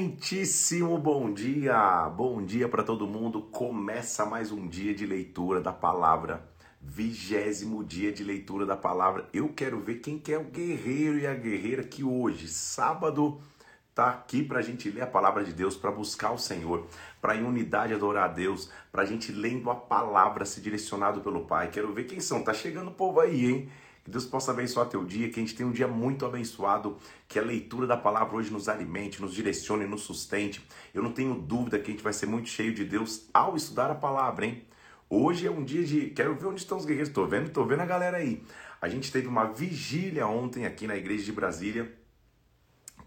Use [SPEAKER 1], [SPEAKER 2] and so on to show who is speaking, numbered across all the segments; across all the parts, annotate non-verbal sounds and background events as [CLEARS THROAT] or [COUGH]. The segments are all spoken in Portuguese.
[SPEAKER 1] Muitíssimo bom dia, bom dia para todo mundo. Começa mais um dia de leitura da palavra, vigésimo dia de leitura da palavra. Eu quero ver quem que é o guerreiro e a guerreira que hoje, sábado, tá aqui para a gente ler a palavra de Deus, para buscar o Senhor, para em unidade adorar a Deus, para a gente lendo a palavra, se direcionado pelo Pai. Quero ver quem são. Tá chegando o povo aí, hein? Que Deus possa abençoar teu dia, que a gente tenha um dia muito abençoado, que a leitura da palavra hoje nos alimente, nos direcione, nos sustente. Eu não tenho dúvida que a gente vai ser muito cheio de Deus ao estudar a palavra, hein? Hoje é um dia de. Quero ver onde estão os guerreiros. Tô vendo, tô vendo a galera aí. A gente teve uma vigília ontem aqui na igreja de Brasília.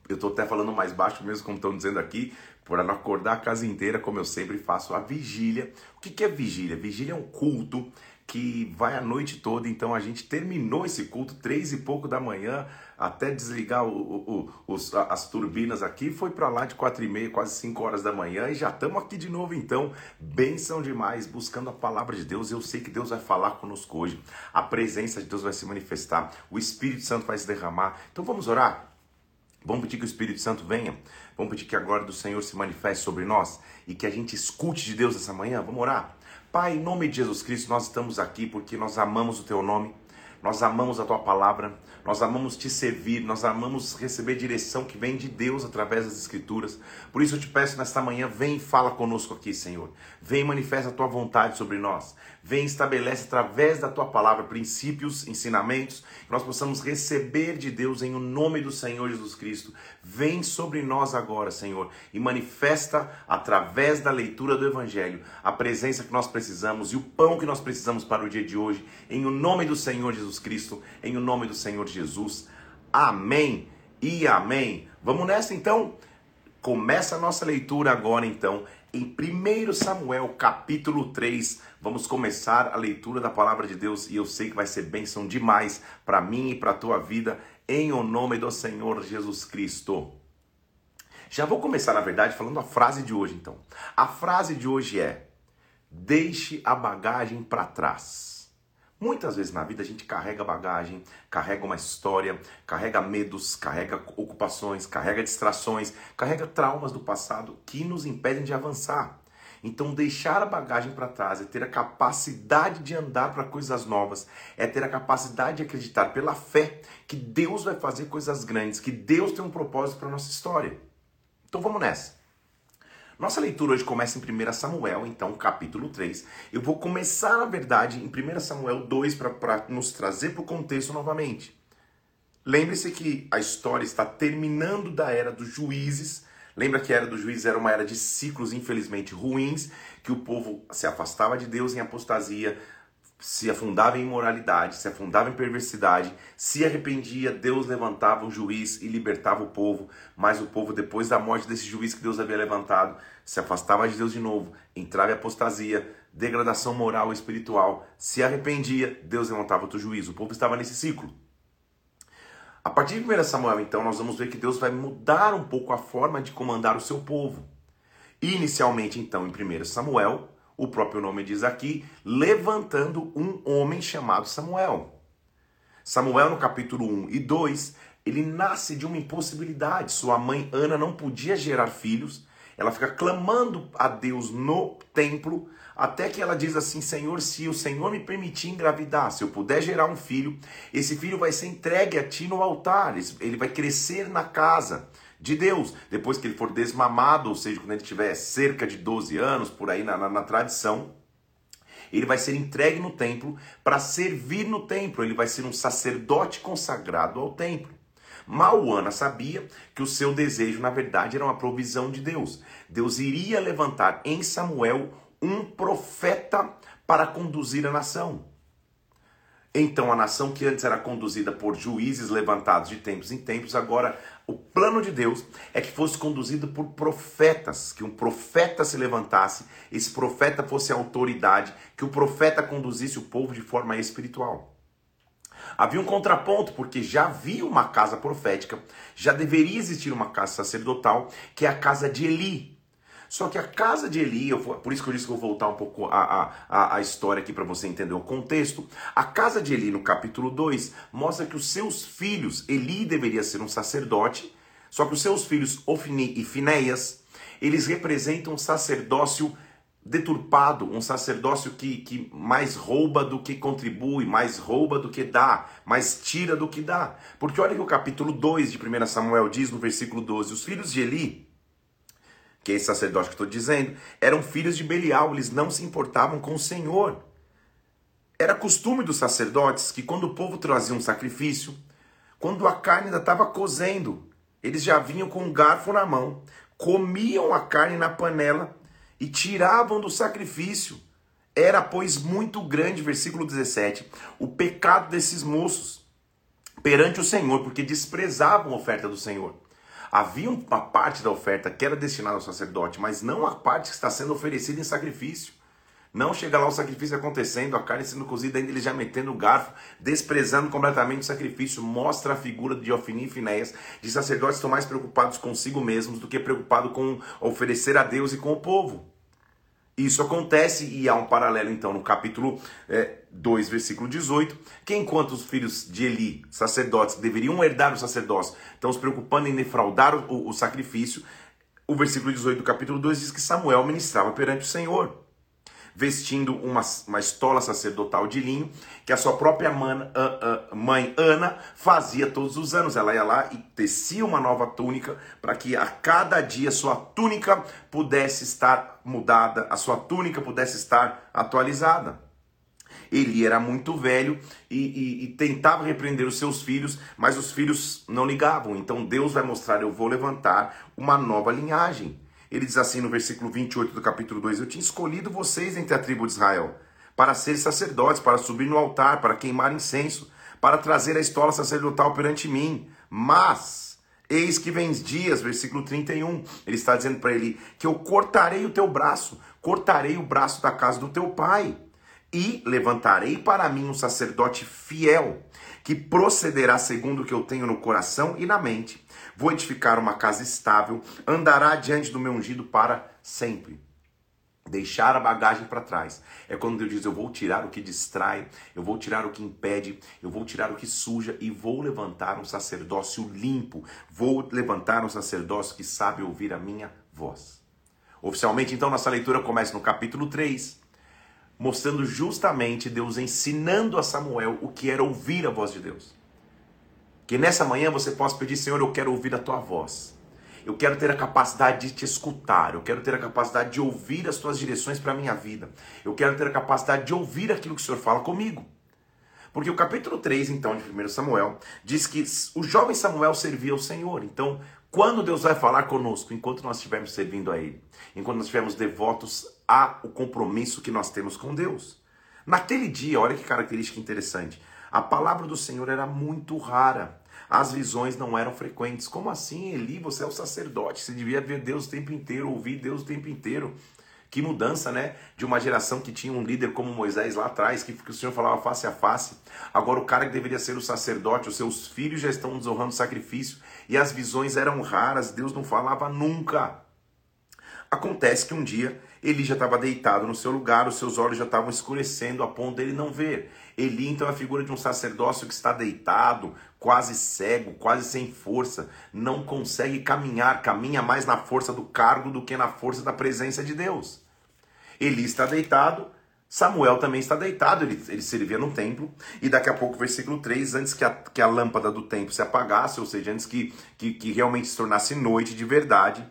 [SPEAKER 1] Eu tô até falando mais baixo mesmo, como estão dizendo aqui, para não acordar a casa inteira, como eu sempre faço, a vigília. O que é vigília? Vigília é um culto que vai a noite toda. Então a gente terminou esse culto três e pouco da manhã até desligar o, o, o, os, as turbinas aqui. Foi para lá de quatro e meia, quase cinco horas da manhã e já estamos aqui de novo. Então, benção demais, buscando a palavra de Deus. Eu sei que Deus vai falar conosco hoje. A presença de Deus vai se manifestar. O Espírito Santo vai se derramar. Então vamos orar. Vamos pedir que o Espírito Santo venha. Vamos pedir que a glória do Senhor se manifeste sobre nós e que a gente escute de Deus essa manhã. Vamos orar. Pai, em nome de Jesus Cristo, nós estamos aqui porque nós amamos o Teu nome, nós amamos a Tua palavra, nós amamos Te servir, nós amamos receber direção que vem de Deus através das Escrituras. Por isso eu te peço nesta manhã, vem e fala conosco aqui, Senhor. Vem e manifesta a Tua vontade sobre nós. Vem estabelece através da Tua palavra princípios, ensinamentos, que nós possamos receber de Deus em o nome do Senhor Jesus Cristo. Vem sobre nós agora, Senhor, e manifesta através da leitura do Evangelho a presença que nós precisamos e o pão que nós precisamos para o dia de hoje, em o nome do Senhor Jesus Cristo, em o nome do Senhor Jesus. Amém e amém. Vamos nessa então? Começa a nossa leitura agora então em 1 Samuel capítulo 3. Vamos começar a leitura da palavra de Deus e eu sei que vai ser bênção demais para mim e para a tua vida em o nome do Senhor Jesus Cristo. Já vou começar, na verdade, falando a frase de hoje, então. A frase de hoje é: Deixe a bagagem para trás. Muitas vezes na vida a gente carrega bagagem, carrega uma história, carrega medos, carrega ocupações, carrega distrações, carrega traumas do passado que nos impedem de avançar. Então, deixar a bagagem para trás é ter a capacidade de andar para coisas novas, é ter a capacidade de acreditar pela fé que Deus vai fazer coisas grandes, que Deus tem um propósito para nossa história. Então, vamos nessa. Nossa leitura hoje começa em 1 Samuel, então, capítulo 3. Eu vou começar, na verdade, em 1 Samuel 2 para nos trazer para o contexto novamente. Lembre-se que a história está terminando da era dos juízes Lembra que a era do juiz era uma era de ciclos, infelizmente, ruins, que o povo se afastava de Deus em apostasia, se afundava em imoralidade, se afundava em perversidade, se arrependia, Deus levantava um juiz e libertava o povo, mas o povo, depois da morte desse juiz que Deus havia levantado, se afastava de Deus de novo, entrava em apostasia, degradação moral e espiritual, se arrependia, Deus levantava outro juiz. O povo estava nesse ciclo. A partir de 1 Samuel, então, nós vamos ver que Deus vai mudar um pouco a forma de comandar o seu povo. Inicialmente, então, em 1 Samuel, o próprio nome diz aqui, levantando um homem chamado Samuel. Samuel, no capítulo 1 e 2, ele nasce de uma impossibilidade. Sua mãe Ana não podia gerar filhos. Ela fica clamando a Deus no templo até que ela diz assim: Senhor, se o Senhor me permitir engravidar, se eu puder gerar um filho, esse filho vai ser entregue a ti no altar, ele vai crescer na casa de Deus. Depois que ele for desmamado, ou seja, quando ele tiver cerca de 12 anos, por aí na, na, na tradição, ele vai ser entregue no templo para servir no templo, ele vai ser um sacerdote consagrado ao templo. Mal Ana sabia que o seu desejo, na verdade, era uma provisão de Deus. Deus iria levantar em Samuel um profeta para conduzir a nação. Então, a nação que antes era conduzida por juízes levantados de tempos em tempos, agora o plano de Deus é que fosse conduzida por profetas, que um profeta se levantasse, esse profeta fosse a autoridade, que o profeta conduzisse o povo de forma espiritual. Havia um contraponto, porque já havia uma casa profética, já deveria existir uma casa sacerdotal, que é a casa de Eli, só que a casa de Eli, eu, por isso que eu disse que eu vou voltar um pouco a, a, a história aqui para você entender o contexto. A casa de Eli, no capítulo 2, mostra que os seus filhos, Eli deveria ser um sacerdote, Só que os seus filhos Ofni e Finéias, eles representam um sacerdócio deturpado, um sacerdócio que, que mais rouba do que contribui, mais rouba do que dá, mais tira do que dá. Porque olha que o capítulo 2 de 1 Samuel diz no versículo 12: os filhos de Eli, que é esse sacerdote que estou dizendo, eram filhos de Belial, eles não se importavam com o Senhor. Era costume dos sacerdotes que quando o povo trazia um sacrifício, quando a carne ainda estava cozendo, eles já vinham com um garfo na mão, comiam a carne na panela e tiravam do sacrifício. Era, pois, muito grande, versículo 17, o pecado desses moços perante o Senhor, porque desprezavam a oferta do Senhor. Havia uma parte da oferta que era destinada ao sacerdote, mas não a parte que está sendo oferecida em sacrifício. Não chega lá o sacrifício acontecendo, a carne sendo cozida, ainda ele já metendo o garfo, desprezando completamente o sacrifício. Mostra a figura de Ofni e Finéias, de sacerdotes que estão mais preocupados consigo mesmos do que preocupados com oferecer a Deus e com o povo. Isso acontece e há um paralelo então no capítulo é, 2, versículo 18, que enquanto os filhos de Eli, sacerdotes, deveriam herdar o sacerdócio, estão se preocupando em defraudar o, o sacrifício, o versículo 18 do capítulo 2 diz que Samuel ministrava perante o Senhor vestindo uma, uma estola sacerdotal de linho, que a sua própria man, mãe Ana fazia todos os anos. Ela ia lá e tecia uma nova túnica para que a cada dia sua túnica pudesse estar mudada, a sua túnica pudesse estar atualizada. Ele era muito velho e, e, e, tentava repreender os seus filhos, mas os filhos não ligavam. Então Deus vai mostrar: eu vou levantar uma nova linhagem. Ele diz assim no versículo 28 do capítulo 2: Eu tinha escolhido vocês entre a tribo de Israel para serem sacerdotes, para subir no altar, para queimar incenso, para trazer a estola sacerdotal perante mim. Mas, eis que vem dias, versículo 31, ele está dizendo para ele: que eu cortarei o teu braço, cortarei o braço da casa do teu pai, e levantarei para mim um sacerdote fiel, que procederá segundo o que eu tenho no coração e na mente Vou edificar uma casa estável, andará diante do meu ungido para sempre. Deixar a bagagem para trás. É quando Deus diz: Eu vou tirar o que distrai, eu vou tirar o que impede, eu vou tirar o que suja e vou levantar um sacerdócio limpo. Vou levantar um sacerdócio que sabe ouvir a minha voz. Oficialmente, então, nossa leitura começa no capítulo 3, mostrando justamente Deus ensinando a Samuel o que era ouvir a voz de Deus. Que nessa manhã você possa pedir, Senhor, eu quero ouvir a tua voz. Eu quero ter a capacidade de te escutar. Eu quero ter a capacidade de ouvir as tuas direções para a minha vida. Eu quero ter a capacidade de ouvir aquilo que o Senhor fala comigo. Porque o capítulo 3, então, de 1 Samuel, diz que o jovem Samuel servia ao Senhor. Então, quando Deus vai falar conosco, enquanto nós estivermos servindo a Ele, enquanto nós estivermos devotos ao compromisso que nós temos com Deus. Naquele dia, olha que característica interessante. A palavra do Senhor era muito rara. As visões não eram frequentes. Como assim, Eli? Você é o sacerdote. Você devia ver Deus o tempo inteiro, ouvir Deus o tempo inteiro. Que mudança, né? De uma geração que tinha um líder como Moisés lá atrás, que, o Senhor falava face a face. Agora, o cara que deveria ser o sacerdote, os seus filhos já estão desonrando o sacrifício. E as visões eram raras, Deus não falava nunca. Acontece que um dia Eli já estava deitado no seu lugar, os seus olhos já estavam escurecendo a ponto dele não ver. Eli então é a figura de um sacerdócio que está deitado, quase cego, quase sem força, não consegue caminhar, caminha mais na força do cargo do que na força da presença de Deus. Eli está deitado, Samuel também está deitado, ele, ele servia no templo, e daqui a pouco, versículo 3, antes que a, que a lâmpada do templo se apagasse, ou seja, antes que, que, que realmente se tornasse noite de verdade,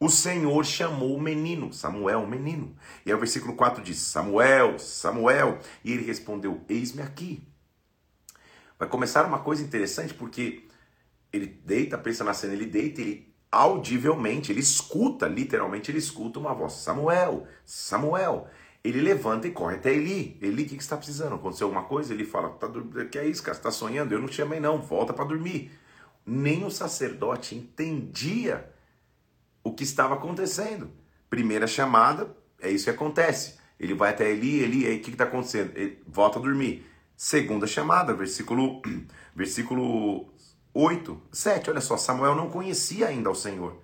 [SPEAKER 1] o Senhor chamou o menino, Samuel, o menino. E aí o versículo 4 diz: Samuel, Samuel. E ele respondeu: Eis-me aqui. Vai começar uma coisa interessante, porque ele deita, pensa na cena, ele deita, ele audivelmente, ele escuta, literalmente, ele escuta uma voz: Samuel, Samuel. Ele levanta e corre até Eli. Eli, o que, que está precisando? Aconteceu alguma coisa? Ele fala: tá, que é isso, cara? Você está sonhando? Eu não te chamei, não. Volta para dormir. Nem o sacerdote entendia o que estava acontecendo. Primeira chamada, é isso que acontece. Ele vai até Eli, Eli, aí o que está acontecendo? Ele volta a dormir. Segunda chamada, versículo, [CLEARS THROAT] versículo 8, 7. Olha só, Samuel não conhecia ainda o Senhor.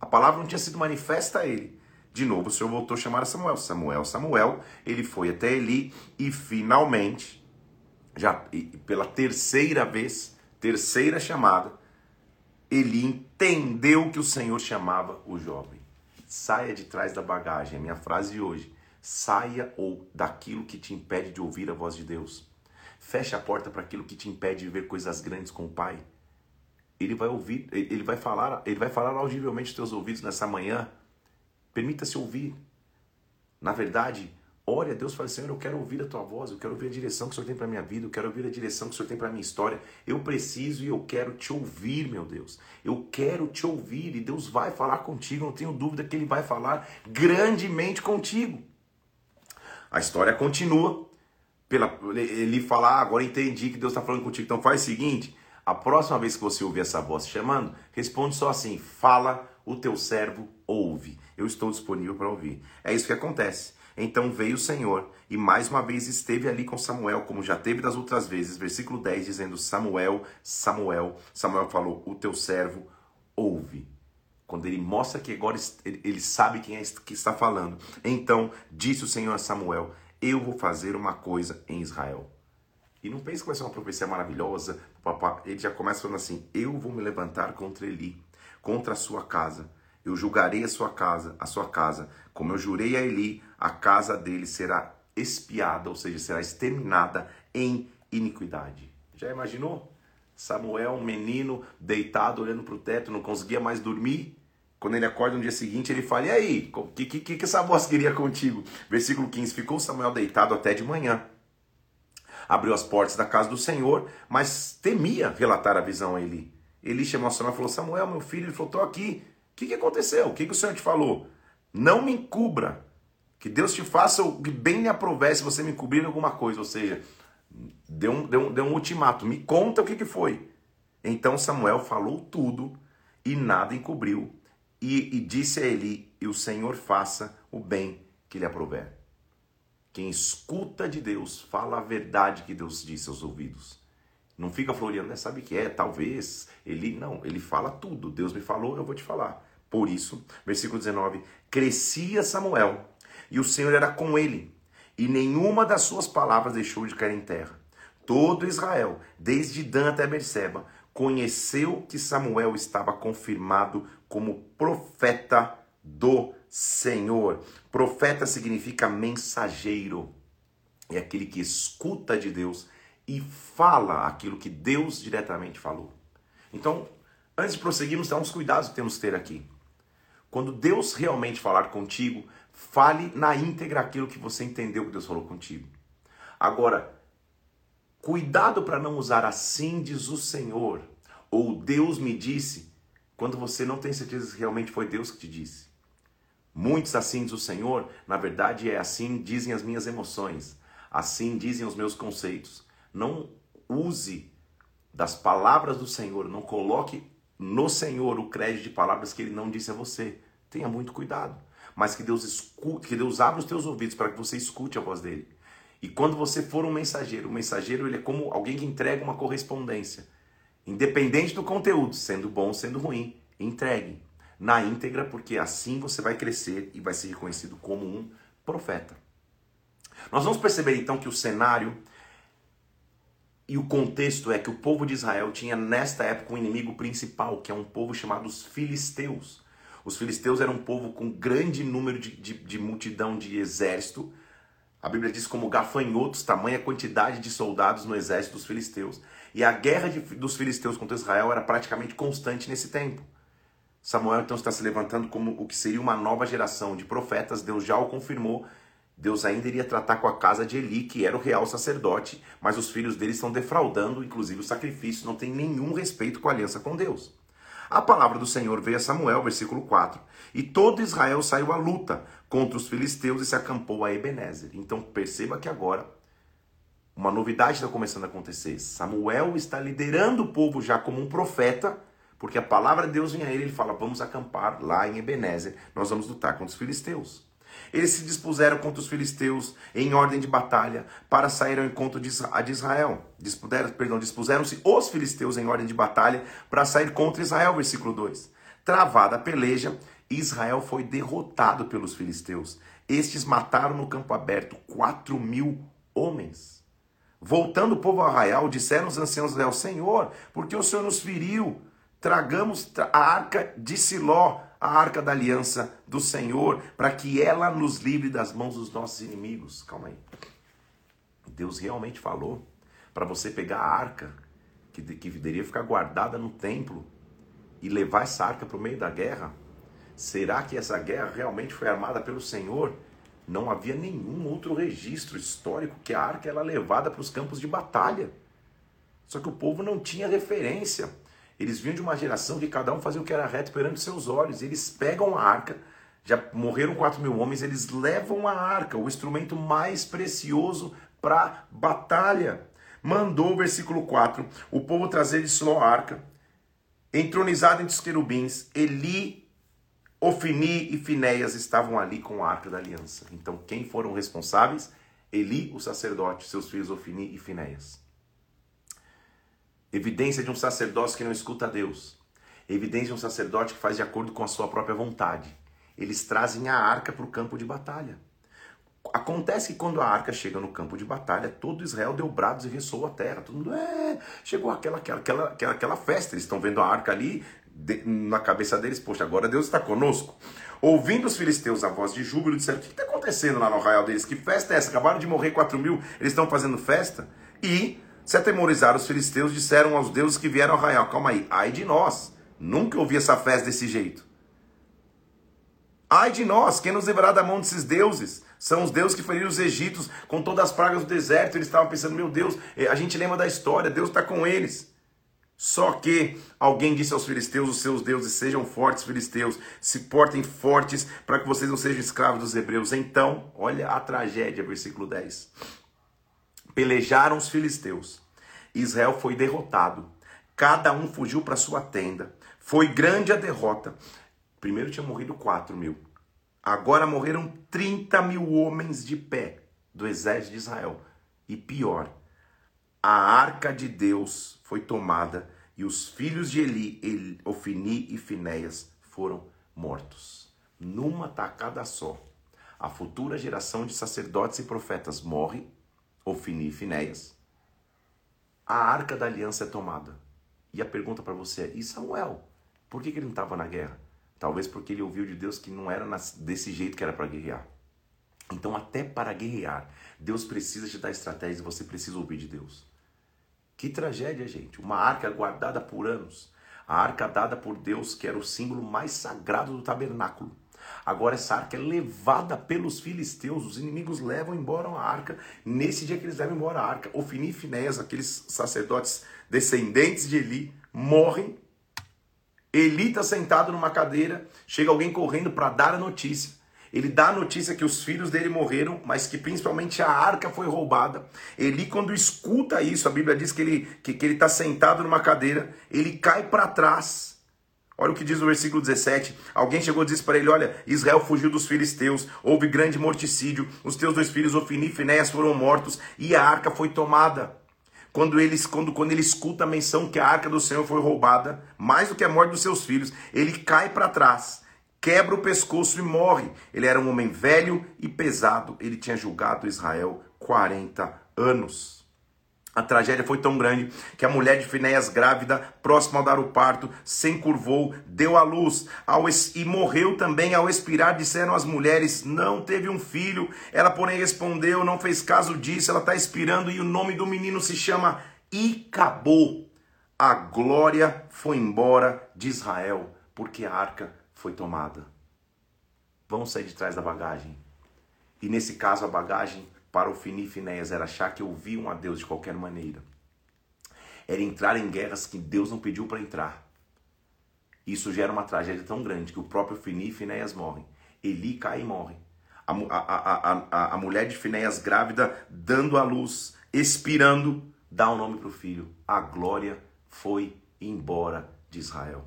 [SPEAKER 1] A palavra não tinha sido manifesta a ele. De novo, o Senhor voltou a chamar a Samuel. Samuel, Samuel. Ele foi até Eli e finalmente, já pela terceira vez, terceira chamada, Eli entendeu que o Senhor chamava o jovem. Saia de trás da bagagem, é a minha frase de hoje. Saia ou daquilo que te impede de ouvir a voz de Deus. Feche a porta para aquilo que te impede de ver coisas grandes com o Pai. Ele vai ouvir, ele vai falar, ele vai falar audivelmente aos teus ouvidos nessa manhã. Permita-se ouvir. Na verdade, ore a Deus e fale, Senhor, eu quero ouvir a tua voz, eu quero ouvir a direção que o Senhor tem para a minha vida, eu quero ouvir a direção que o Senhor tem para a minha história. Eu preciso e eu quero te ouvir, meu Deus. Eu quero te ouvir e Deus vai falar contigo, não tenho dúvida que Ele vai falar grandemente contigo. A história continua. Pela, ele fala, ah, agora entendi que Deus está falando contigo. Então faz o seguinte, a próxima vez que você ouvir essa voz chamando, responde só assim: fala, o teu servo ouve. Eu estou disponível para ouvir. É isso que acontece. Então veio o Senhor e mais uma vez esteve ali com Samuel, como já teve das outras vezes. Versículo 10 dizendo: Samuel, Samuel. Samuel falou: O teu servo ouve. Quando ele mostra que agora ele sabe quem é que está falando. Então disse o Senhor a Samuel: Eu vou fazer uma coisa em Israel. E não pense que vai ser uma profecia maravilhosa. Ele já começa falando assim: Eu vou me levantar contra Eli, contra a sua casa. Eu julgarei a sua casa, a sua casa, como eu jurei a Eli, a casa dele será espiada, ou seja, será exterminada em iniquidade. Já imaginou? Samuel, um menino deitado olhando para o teto, não conseguia mais dormir. Quando ele acorda no dia seguinte, ele fala: E aí, o que, que, que essa voz queria contigo? Versículo 15: Ficou Samuel deitado até de manhã abriu as portas da casa do Senhor, mas temia relatar a visão a Eli. Eli chamou Samuel e falou: Samuel, meu filho, ele falou: estou aqui. O que, que aconteceu? O que, que o Senhor te falou? Não me encubra. Que Deus te faça o que bem lhe aprover se você me encobrir alguma coisa. Ou seja, deu um, deu um, deu um ultimato. Me conta o que, que foi. Então Samuel falou tudo e nada encobriu. E, e disse a Eli: E o Senhor faça o bem que lhe aprover. Quem escuta de Deus fala a verdade que Deus disse aos ouvidos. Não fica floreando, né? sabe que é, talvez. Ele não, ele fala tudo. Deus me falou, eu vou te falar. Por isso, versículo 19: crescia Samuel, e o Senhor era com ele, e nenhuma das suas palavras deixou de cair em terra. Todo Israel, desde Dan até Berseba, conheceu que Samuel estava confirmado como profeta do Senhor. Profeta significa mensageiro. É aquele que escuta de Deus e fala aquilo que Deus diretamente falou. Então, antes de prosseguirmos, tem uns cuidados que temos que ter aqui. Quando Deus realmente falar contigo, fale na íntegra aquilo que você entendeu que Deus falou contigo. Agora, cuidado para não usar assim diz o Senhor, ou Deus me disse, quando você não tem certeza se realmente foi Deus que te disse. Muitos assim diz o Senhor, na verdade é assim dizem as minhas emoções, assim dizem os meus conceitos. Não use das palavras do Senhor, não coloque no Senhor o crédito de palavras que ele não disse a você. Tenha muito cuidado. Mas que Deus escute, que Deus abra os teus ouvidos para que você escute a voz dele. E quando você for um mensageiro, o mensageiro ele é como alguém que entrega uma correspondência. Independente do conteúdo, sendo bom, sendo ruim, entregue na íntegra, porque assim você vai crescer e vai ser reconhecido como um profeta. Nós vamos perceber então que o cenário e o contexto é que o povo de Israel tinha nesta época um inimigo principal, que é um povo chamado os filisteus. Os filisteus eram um povo com grande número de, de, de multidão de exército. A Bíblia diz como gafanhotos, tamanha quantidade de soldados no exército dos filisteus. E a guerra de, dos filisteus contra Israel era praticamente constante nesse tempo. Samuel então está se levantando como o que seria uma nova geração de profetas. Deus já o confirmou. Deus ainda iria tratar com a casa de Eli, que era o real sacerdote, mas os filhos dele estão defraudando, inclusive o sacrifício, não tem nenhum respeito com a aliança com Deus. A palavra do Senhor veio a Samuel, versículo 4, e todo Israel saiu à luta contra os filisteus e se acampou a Ebenezer. Então perceba que agora uma novidade está começando a acontecer. Samuel está liderando o povo já como um profeta porque a palavra de Deus vem a ele, ele fala: vamos acampar lá em Ebenezer, nós vamos lutar contra os filisteus. Eles se dispuseram contra os filisteus em ordem de batalha para sair ao encontro de Israel. Dispuseram, perdão, dispuseram-se os filisteus em ordem de batalha para sair contra Israel, versículo 2. Travada a peleja, Israel foi derrotado pelos filisteus. Estes mataram no campo aberto quatro mil homens. Voltando o povo ao arraial, disseram os anciãos Israel: Senhor, porque o Senhor nos feriu? tragamos a arca de Siló, a arca da aliança do Senhor, para que ela nos livre das mãos dos nossos inimigos. Calma aí. Deus realmente falou para você pegar a arca, que, que deveria ficar guardada no templo, e levar essa arca para o meio da guerra? Será que essa guerra realmente foi armada pelo Senhor? Não havia nenhum outro registro histórico que a arca era levada para os campos de batalha. Só que o povo não tinha referência. Eles vinham de uma geração que cada um fazia o que era reto perante seus olhos. Eles pegam a arca, já morreram 4 mil homens, eles levam a arca, o instrumento mais precioso para batalha. Mandou, versículo 4, o povo trazer de Siló a arca, entronizado entre os querubins, Eli, Ofini e Finéias estavam ali com a arca da aliança. Então, quem foram responsáveis? Eli, o sacerdote, seus filhos Ofini e Finéias. Evidência de um sacerdócio que não escuta a Deus. Evidência de um sacerdote que faz de acordo com a sua própria vontade. Eles trazem a arca para o campo de batalha. Acontece que quando a arca chega no campo de batalha, todo Israel deu brados e ressoou a terra. Todo mundo, é, chegou aquela, aquela, aquela, aquela festa. Eles estão vendo a arca ali, de, na cabeça deles, poxa, agora Deus está conosco. Ouvindo os filisteus a voz de júbilo, disseram: O que está acontecendo lá no arraial deles? Que festa é essa? Acabaram de morrer 4 mil, eles estão fazendo festa? E se atemorizaram os filisteus, disseram aos deuses que vieram ao arraial: Calma aí, ai de nós, nunca ouvi essa festa desse jeito. Ai de nós, quem nos livrará da mão desses deuses? São os deuses que feriram os egípcios com todas as pragas do deserto. Eles estavam pensando: Meu Deus, eh, a gente lembra da história, Deus está com eles. Só que alguém disse aos filisteus: Os seus deuses sejam fortes, filisteus, se portem fortes para que vocês não sejam escravos dos hebreus. Então, olha a tragédia, versículo 10. Pelejaram os filisteus. Israel foi derrotado. Cada um fugiu para sua tenda. Foi grande a derrota. Primeiro tinha morrido 4 mil. Agora morreram 30 mil homens de pé do exército de Israel. E pior, a arca de Deus foi tomada e os filhos de Eli, Eli Ofini e Finéias foram mortos. Numa tacada só. A futura geração de sacerdotes e profetas morre Ofini e Finéias, a arca da aliança é tomada. E a pergunta para você é: e Samuel? Por que, que ele não estava na guerra? Talvez porque ele ouviu de Deus que não era desse jeito que era para guerrear. Então, até para guerrear, Deus precisa te dar estratégias e você precisa ouvir de Deus. Que tragédia, gente. Uma arca guardada por anos. A arca dada por Deus, que era o símbolo mais sagrado do tabernáculo. Agora essa arca é levada pelos filisteus, os inimigos levam embora a arca. Nesse dia que eles levam embora a arca, Ofini e Finés, aqueles sacerdotes descendentes de Eli, morrem. Eli está sentado numa cadeira, chega alguém correndo para dar a notícia. Ele dá a notícia que os filhos dele morreram, mas que principalmente a arca foi roubada. Eli, quando escuta isso, a Bíblia diz que ele está que, que ele tá sentado numa cadeira, ele cai para trás Olha o que diz o versículo 17. Alguém chegou e disse para ele: Olha, Israel fugiu dos filisteus, houve grande morticídio, os teus dois filhos, Ofini e Finéas, foram mortos e a arca foi tomada. Quando ele, quando, quando ele escuta a menção que a arca do Senhor foi roubada, mais do que a morte dos seus filhos, ele cai para trás, quebra o pescoço e morre. Ele era um homem velho e pesado, ele tinha julgado Israel 40 anos. A tragédia foi tão grande que a mulher de Finéias, grávida, próxima ao dar o parto, se encurvou, deu à luz ao e morreu também ao expirar. Disseram as mulheres: Não teve um filho. Ela, porém, respondeu: Não fez caso disso. Ela está expirando e o nome do menino se chama Icabô. A glória foi embora de Israel porque a arca foi tomada. Vamos sair de trás da bagagem. E nesse caso, a bagagem para o Fini Finéias era achar que ouviam a Deus de qualquer maneira. Era entrar em guerras que Deus não pediu para entrar. Isso gera uma tragédia tão grande que o próprio Fini e Finéias morrem. Eli cai e morre. A, a, a, a, mulher de Finéias grávida, dando à luz, expirando, dá o um nome para o filho. A glória foi embora de Israel.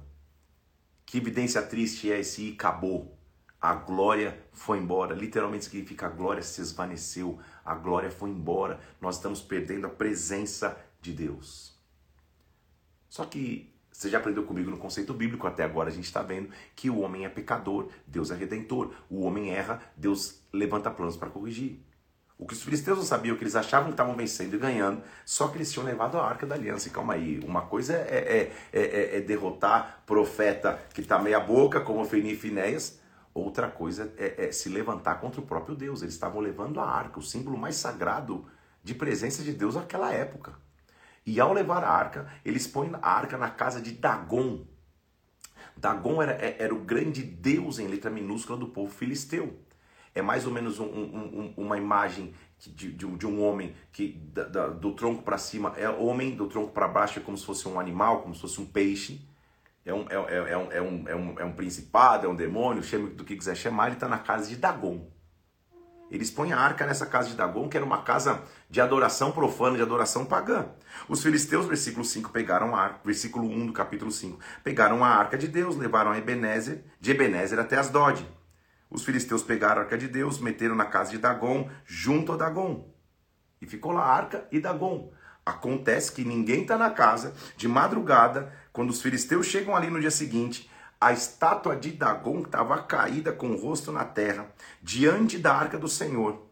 [SPEAKER 1] Que evidência triste é esse acabou. A glória foi embora. Literalmente significa a glória se esvaneceu, a glória foi embora. Nós estamos perdendo a presença de Deus. Só que você já aprendeu comigo no conceito bíblico, até agora a gente está vendo que o homem é pecador, Deus é redentor. O homem erra, Deus levanta planos para corrigir. O que os filisteus não sabiam, que eles achavam que estavam vencendo e ganhando, só que eles tinham levado a arca da aliança. E calma aí, uma coisa é, é, é, é derrotar profeta que está meia boca, como Feni e Finéias, outra coisa é, se levantar contra o próprio Deus. Eles estavam levando a arca, o símbolo mais sagrado de presença de Deus naquela época. E ao levar a arca, eles põem a arca na casa de Dagon. Dagon era, era o grande deus em letra minúscula do povo filisteu é mais ou menos um, um, um, uma imagem de, de, de, um homem que da, da, do tronco para cima é homem, do tronco para baixo é como se fosse um animal, como se fosse um peixe. É um, é, é, é, um, é, um, é, um, é um principado, é um demônio, chame do que quiser chamar, ele está na casa de Dagon. Eles põem a arca nessa casa de Dagon, que era uma casa de adoração profana, de adoração pagã. Os filisteus, versículo 5, pegaram a arca, versículo 1 do capítulo 5, pegaram a arca de Deus, levaram a Ebenezer, de Ebenezer até Asdod. Os filisteus pegaram a arca de Deus, meteram na casa de Dagon, junto a Dagon. E ficou lá a arca e Dagon. Acontece que ninguém está na casa, de madrugada, quando os filisteus chegam ali no dia seguinte, a estátua de Dagon estava caída com o rosto na terra, diante da arca do Senhor.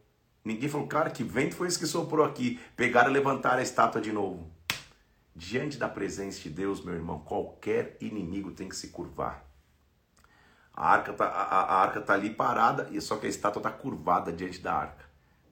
[SPEAKER 1] Ninguém falou, cara, que vento foi esse que soprou aqui? Pegaram e levantaram a estátua de novo. Diante da presença de Deus, meu irmão, qualquer inimigo tem que se curvar. A arca tá, arca tá ali parada, só que a estátua está curvada diante da arca.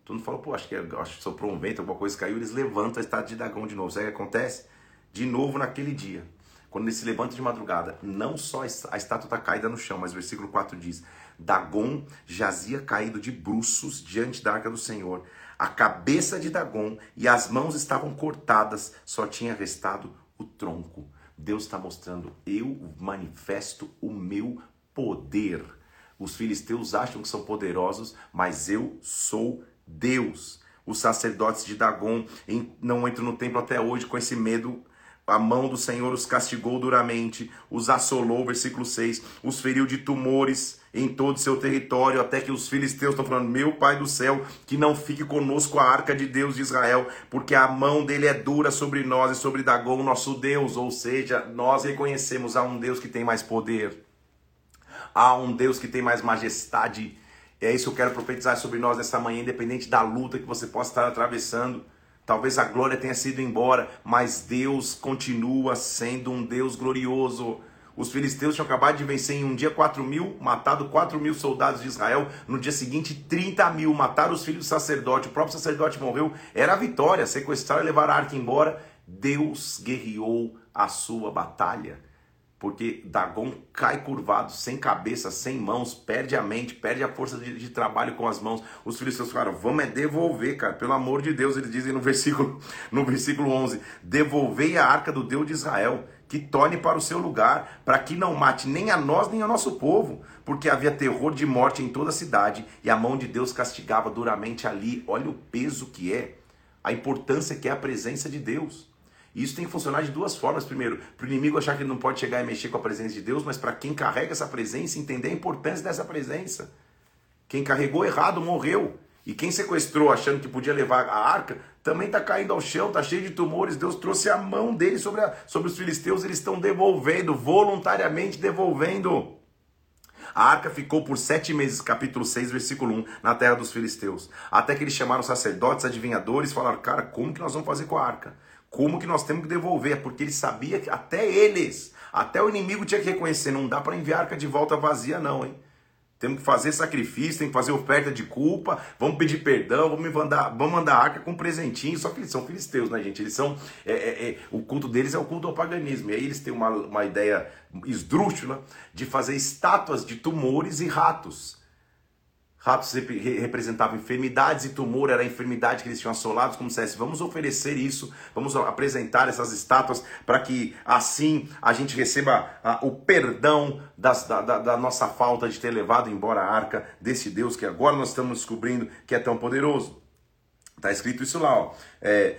[SPEAKER 1] Tu não fala, pô, acho que, acho que soprou um vento, alguma coisa caiu, eles levantam a estátua de Dagão de novo. Sabe o que acontece? De novo naquele dia. Quando ele se levanta de madrugada, não só a estátua está caída no chão, mas o versículo 4 diz: Dagon jazia caído de bruços diante da arca do Senhor. A cabeça de Dagon e as mãos estavam cortadas, só tinha restado o tronco. Deus está mostrando: eu manifesto o meu poder. Os filisteus acham que são poderosos, mas eu sou Deus. Os sacerdotes de Dagon não entram no templo até hoje com esse medo. A mão do Senhor os castigou duramente, os assolou, versículo 6, os feriu de tumores em todo o seu território, até que os filisteus estão falando: Meu Pai do céu, que não fique conosco a arca de Deus de Israel, porque a mão dele é dura sobre nós e sobre Dagon, nosso Deus. Ou seja, nós reconhecemos a um Deus que tem mais poder. Há um Deus que tem mais majestade. É isso que eu quero profetizar sobre nós nessa manhã, independente da luta que você possa estar atravessando. Talvez a glória tenha sido embora, mas Deus continua sendo um Deus glorioso. Os filisteus tinham acabado de vencer em um dia 4 mil, matado 4 mil soldados de Israel. No dia seguinte, 30 mil. Mataram os filhos do sacerdote. O próprio sacerdote morreu. Era a vitória. Sequestraram e levaram a arca embora. Deus guerreou a sua batalha porque Dagon cai curvado, sem cabeça, sem mãos, perde a mente, perde a força de, de trabalho com as mãos. Os filisteus falaram: vamos é devolver, cara, pelo amor de Deus. Eles dizem no [LAUGHS] versículo, no versículo 11: devolvei a arca do Deus de Israel, que torne para o seu lugar, para que não mate nem a nós nem ao nosso povo, porque havia terror de morte em toda a cidade e a mão de Deus castigava duramente ali. Olha o peso que é, a importância que é a presença de Deus. E isso tem que funcionar de duas formas. Primeiro, para o inimigo achar que ele não pode chegar e mexer com a presença de Deus, mas para quem carrega essa presença, entender a importância dessa presença. Quem carregou errado morreu. E quem sequestrou achando que podia levar a arca, também está caindo ao chão, está cheio de tumores. Deus trouxe a mão dele sobre, a, sobre os filisteus, eles estão devolvendo, voluntariamente devolvendo. A arca ficou por sete meses, capítulo 6, versículo 1, na terra dos filisteus. Até que eles chamaram sacerdotes, adivinhadores, falaram: Cara, como que nós vamos fazer com a arca? Como que nós temos que devolver? Porque ele sabia que até eles, até o inimigo tinha que reconhecer, não dá para enviar arca de volta vazia não, hein? Temos que fazer sacrifício, tem que fazer oferta de culpa, vamos pedir perdão, vamos mandar, vamos mandar arca com presentinho. Só que eles são filisteus, né, gente? Eles são. É, é, é, o culto deles é o culto ao paganismo. E aí eles têm uma, uma ideia esdrúxula de fazer estátuas de tumores e ratos. Ratos representavam enfermidades e tumor era a enfermidade que eles tinham assolados, como se vamos oferecer isso, vamos apresentar essas estátuas para que assim a gente receba o perdão das, da, da, da, nossa falta de ter levado embora a arca desse Deus que agora nós estamos descobrindo que é tão poderoso. Está escrito isso lá, ó. É,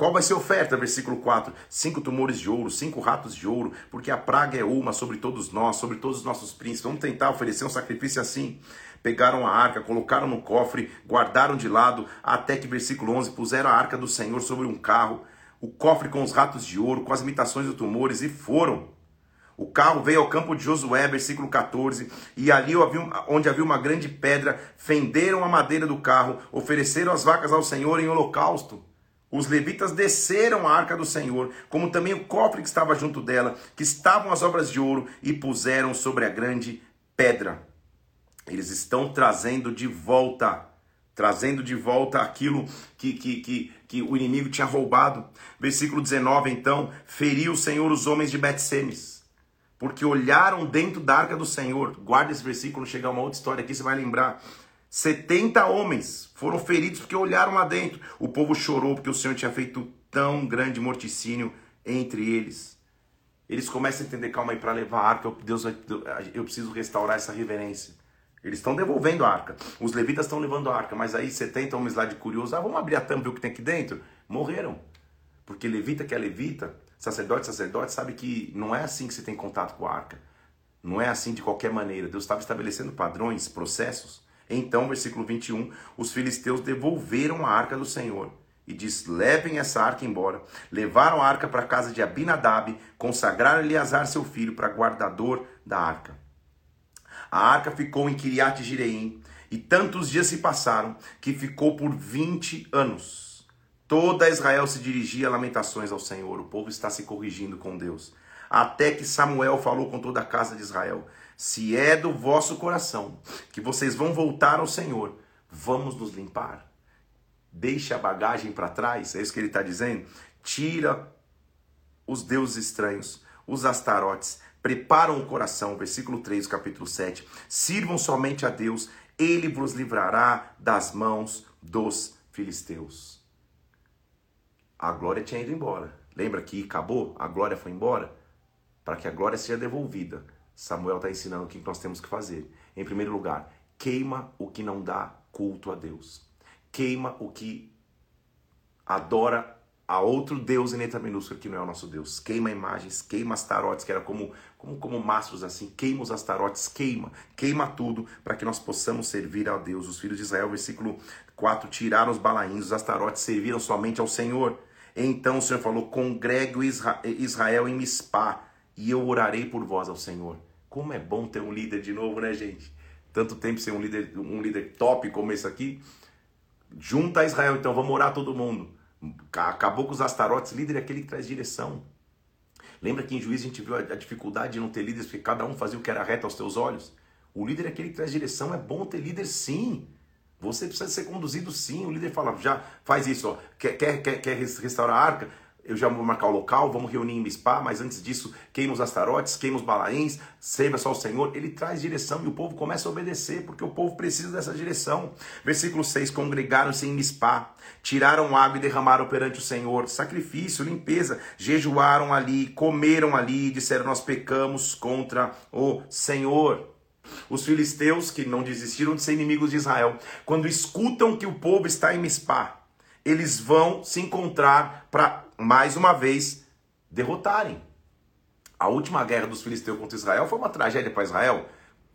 [SPEAKER 1] qual vai ser a oferta? Versículo 4: Cinco tumores de ouro, cinco ratos de ouro, porque a praga é uma sobre todos nós, sobre todos os nossos príncipes. Vamos tentar oferecer um sacrifício assim. Pegaram a arca, colocaram no cofre, guardaram de lado, até que, versículo 11, puseram a arca do Senhor sobre um carro, o cofre com os ratos de ouro, com as imitações dos tumores, e foram. O carro veio ao campo de Josué, versículo 14, e ali onde havia uma grande pedra, fenderam a madeira do carro, ofereceram as vacas ao Senhor em holocausto. Os levitas desceram a arca do Senhor, como também o cofre que estava junto dela, que estavam as obras de ouro, e puseram sobre a grande pedra. Eles estão trazendo de volta, trazendo de volta aquilo que, que, que, que o inimigo tinha roubado. Versículo 19, então, feriu o Senhor os homens de Bet-Semes porque olharam dentro da arca do Senhor. Guarda esse versículo, chegar uma outra história aqui, você vai lembrar. 70 homens foram feridos porque olharam lá dentro. O povo chorou porque o Senhor tinha feito tão grande morticínio entre eles. Eles começam a entender, calma aí, para levar a arca, Deus, eu preciso restaurar essa reverência. Eles estão devolvendo a arca. Os levitas estão levando a arca, mas aí 70 homens lá de curioso, ah, vamos abrir a tampa ver o que tem aqui dentro? Morreram. Porque levita que é levita, sacerdote, sacerdote, sabe que não é assim que você tem contato com a arca. Não é assim de qualquer maneira. Deus estava estabelecendo padrões, processos. Então, versículo 21, os filisteus devolveram a arca do Senhor. E diz: Levem essa arca embora. Levaram a arca para a casa de Abinadab, consagraram Eleazar, seu filho, para guardador da arca. A arca ficou em Kiriat Jireim, e tantos dias se passaram que ficou por 20 anos. Toda Israel se dirigia a lamentações ao Senhor. O povo está se corrigindo com Deus. Até que Samuel falou com toda a casa de Israel: Se é do vosso coração que vocês vão voltar ao Senhor, vamos nos limpar. Deixe a bagagem para trás, é isso que ele está dizendo. Tira os deuses estranhos, os astarotes, preparam o coração, versículo 3 capítulo 7. Sirvam somente a Deus, ele vos livrará das mãos dos filisteus a glória tinha ido embora. Lembra que acabou? A glória foi embora? Para que a glória seja devolvida, Samuel está ensinando o que nós temos que fazer. Em primeiro lugar, queima o que não dá culto a Deus. Queima o que adora a outro Deus em letra minúscula que não é o nosso Deus. Queima imagens, queima as tarotes, que era como, como, como mastros assim. Queima os astarotes, queima, queima tudo para que nós possamos servir a Deus. Os filhos de Israel, versículo 4, tiraram os balaíns, os astarotes serviram somente ao Senhor. Então o Senhor falou: congregue Israel em Mispá e eu orarei por vós ao Senhor. Como é bom ter um líder de novo, né, gente? Tanto tempo sem um líder, um líder top como esse aqui. Junta Israel, então vamos orar todo mundo. Acabou com os astarotes, líder é aquele que traz direção. Lembra que em juízo a gente viu a dificuldade de não ter líderes, porque cada um fazia o que era reto aos teus olhos? O líder é aquele que traz direção, é bom ter líder sim. Você precisa ser conduzido sim. O líder fala, já faz isso, ó. Quer, quer, quer, quer restaurar a arca? Eu já vou marcar o local, vamos reunir em Mispá, mas antes disso, queima os astarotes, queima os balaíns, serva só o Senhor. Ele traz direção e o povo começa a obedecer, porque o povo precisa dessa direção. Versículo 6: Congregaram-se em Mispá, tiraram água e derramaram perante o Senhor, sacrifício, limpeza, jejuaram ali, comeram ali, disseram: Nós pecamos contra o Senhor. Os filisteus, que não desistiram de ser inimigos de Israel, quando escutam que o povo está em Mispá, eles vão se encontrar para, mais uma vez, derrotarem. A última guerra dos filisteus contra Israel foi uma tragédia para Israel.